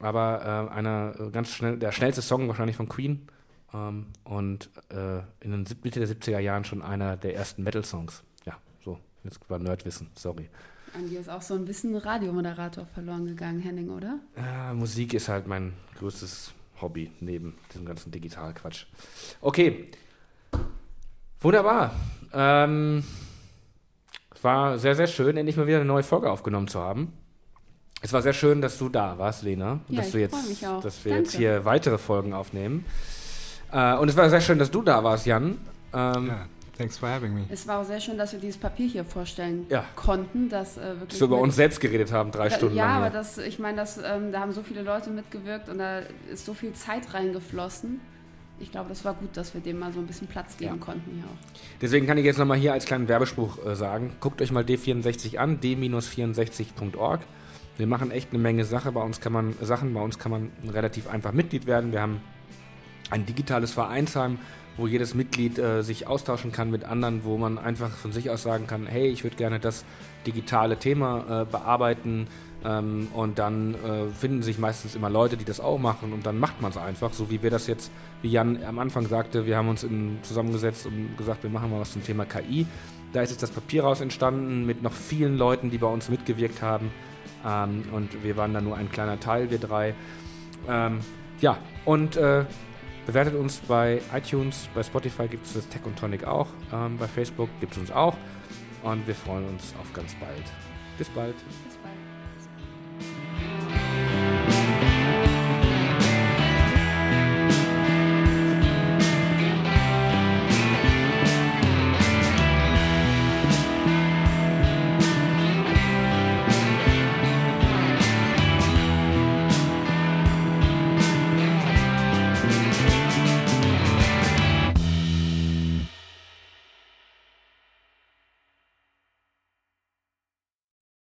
aber äh, einer äh, ganz schnell, der schnellste Song wahrscheinlich von Queen ähm, und äh, in den Mitte der 70er Jahren schon einer der ersten Metal-Songs. Ja, so, jetzt war Nerdwissen, sorry. An dir ist auch so ein bisschen Radiomoderator verloren gegangen, Henning, oder? Ja, Musik ist halt mein größtes Hobby neben diesem ganzen Digitalquatsch. Okay, wunderbar. Ähm, es war sehr, sehr schön, endlich mal wieder eine neue Folge aufgenommen zu haben. Es war sehr schön, dass du da warst, Lena. Ja, dass ich du jetzt, mich auch. dass wir Danke. jetzt hier weitere Folgen aufnehmen. Äh, und es war sehr schön, dass du da warst, Jan. Ähm, Ja, thanks for having me. Es war auch sehr schön, dass wir dieses Papier hier vorstellen Ja. konnten, das äh, wirklich. Dass wir über uns selbst geredet haben, drei Da- Stunden Ja, lang. aber hier. das, ich meine, das, ähm, da haben so viele Leute mitgewirkt und da ist so viel Zeit reingeflossen. Ich glaube, das war gut, dass wir dem mal so ein bisschen Platz geben Ja. konnten hier auch. Deswegen kann ich jetzt nochmal hier als kleinen Werbespruch äh, sagen, guckt euch mal D64 an, d-64.org. Wir machen echt eine Menge Sache. Bei uns kann man, Sachen, bei uns kann man relativ einfach Mitglied werden. Wir haben ein digitales Vereinsheim, wo jedes Mitglied äh, sich austauschen kann mit anderen, wo man einfach von sich aus sagen kann, hey, ich würde gerne das digitale Thema äh, bearbeiten. Ähm, und dann äh, finden sich meistens immer Leute, die das auch machen und dann macht man es einfach, so wie wir das jetzt, wie Jan am Anfang sagte, wir haben uns in, zusammengesetzt und gesagt, wir machen mal was zum Thema KI. Da ist jetzt das Papier raus entstanden mit noch vielen Leuten, die bei uns mitgewirkt haben. Ähm, und wir waren da nur ein kleiner Teil, wir drei. Ähm, ja, und äh, bewertet uns bei iTunes, bei Spotify gibt es das Tech und Tonic auch, ähm, bei Facebook gibt es uns auch. Und wir freuen uns auf ganz bald. Bis bald. Bis bald. Thank you.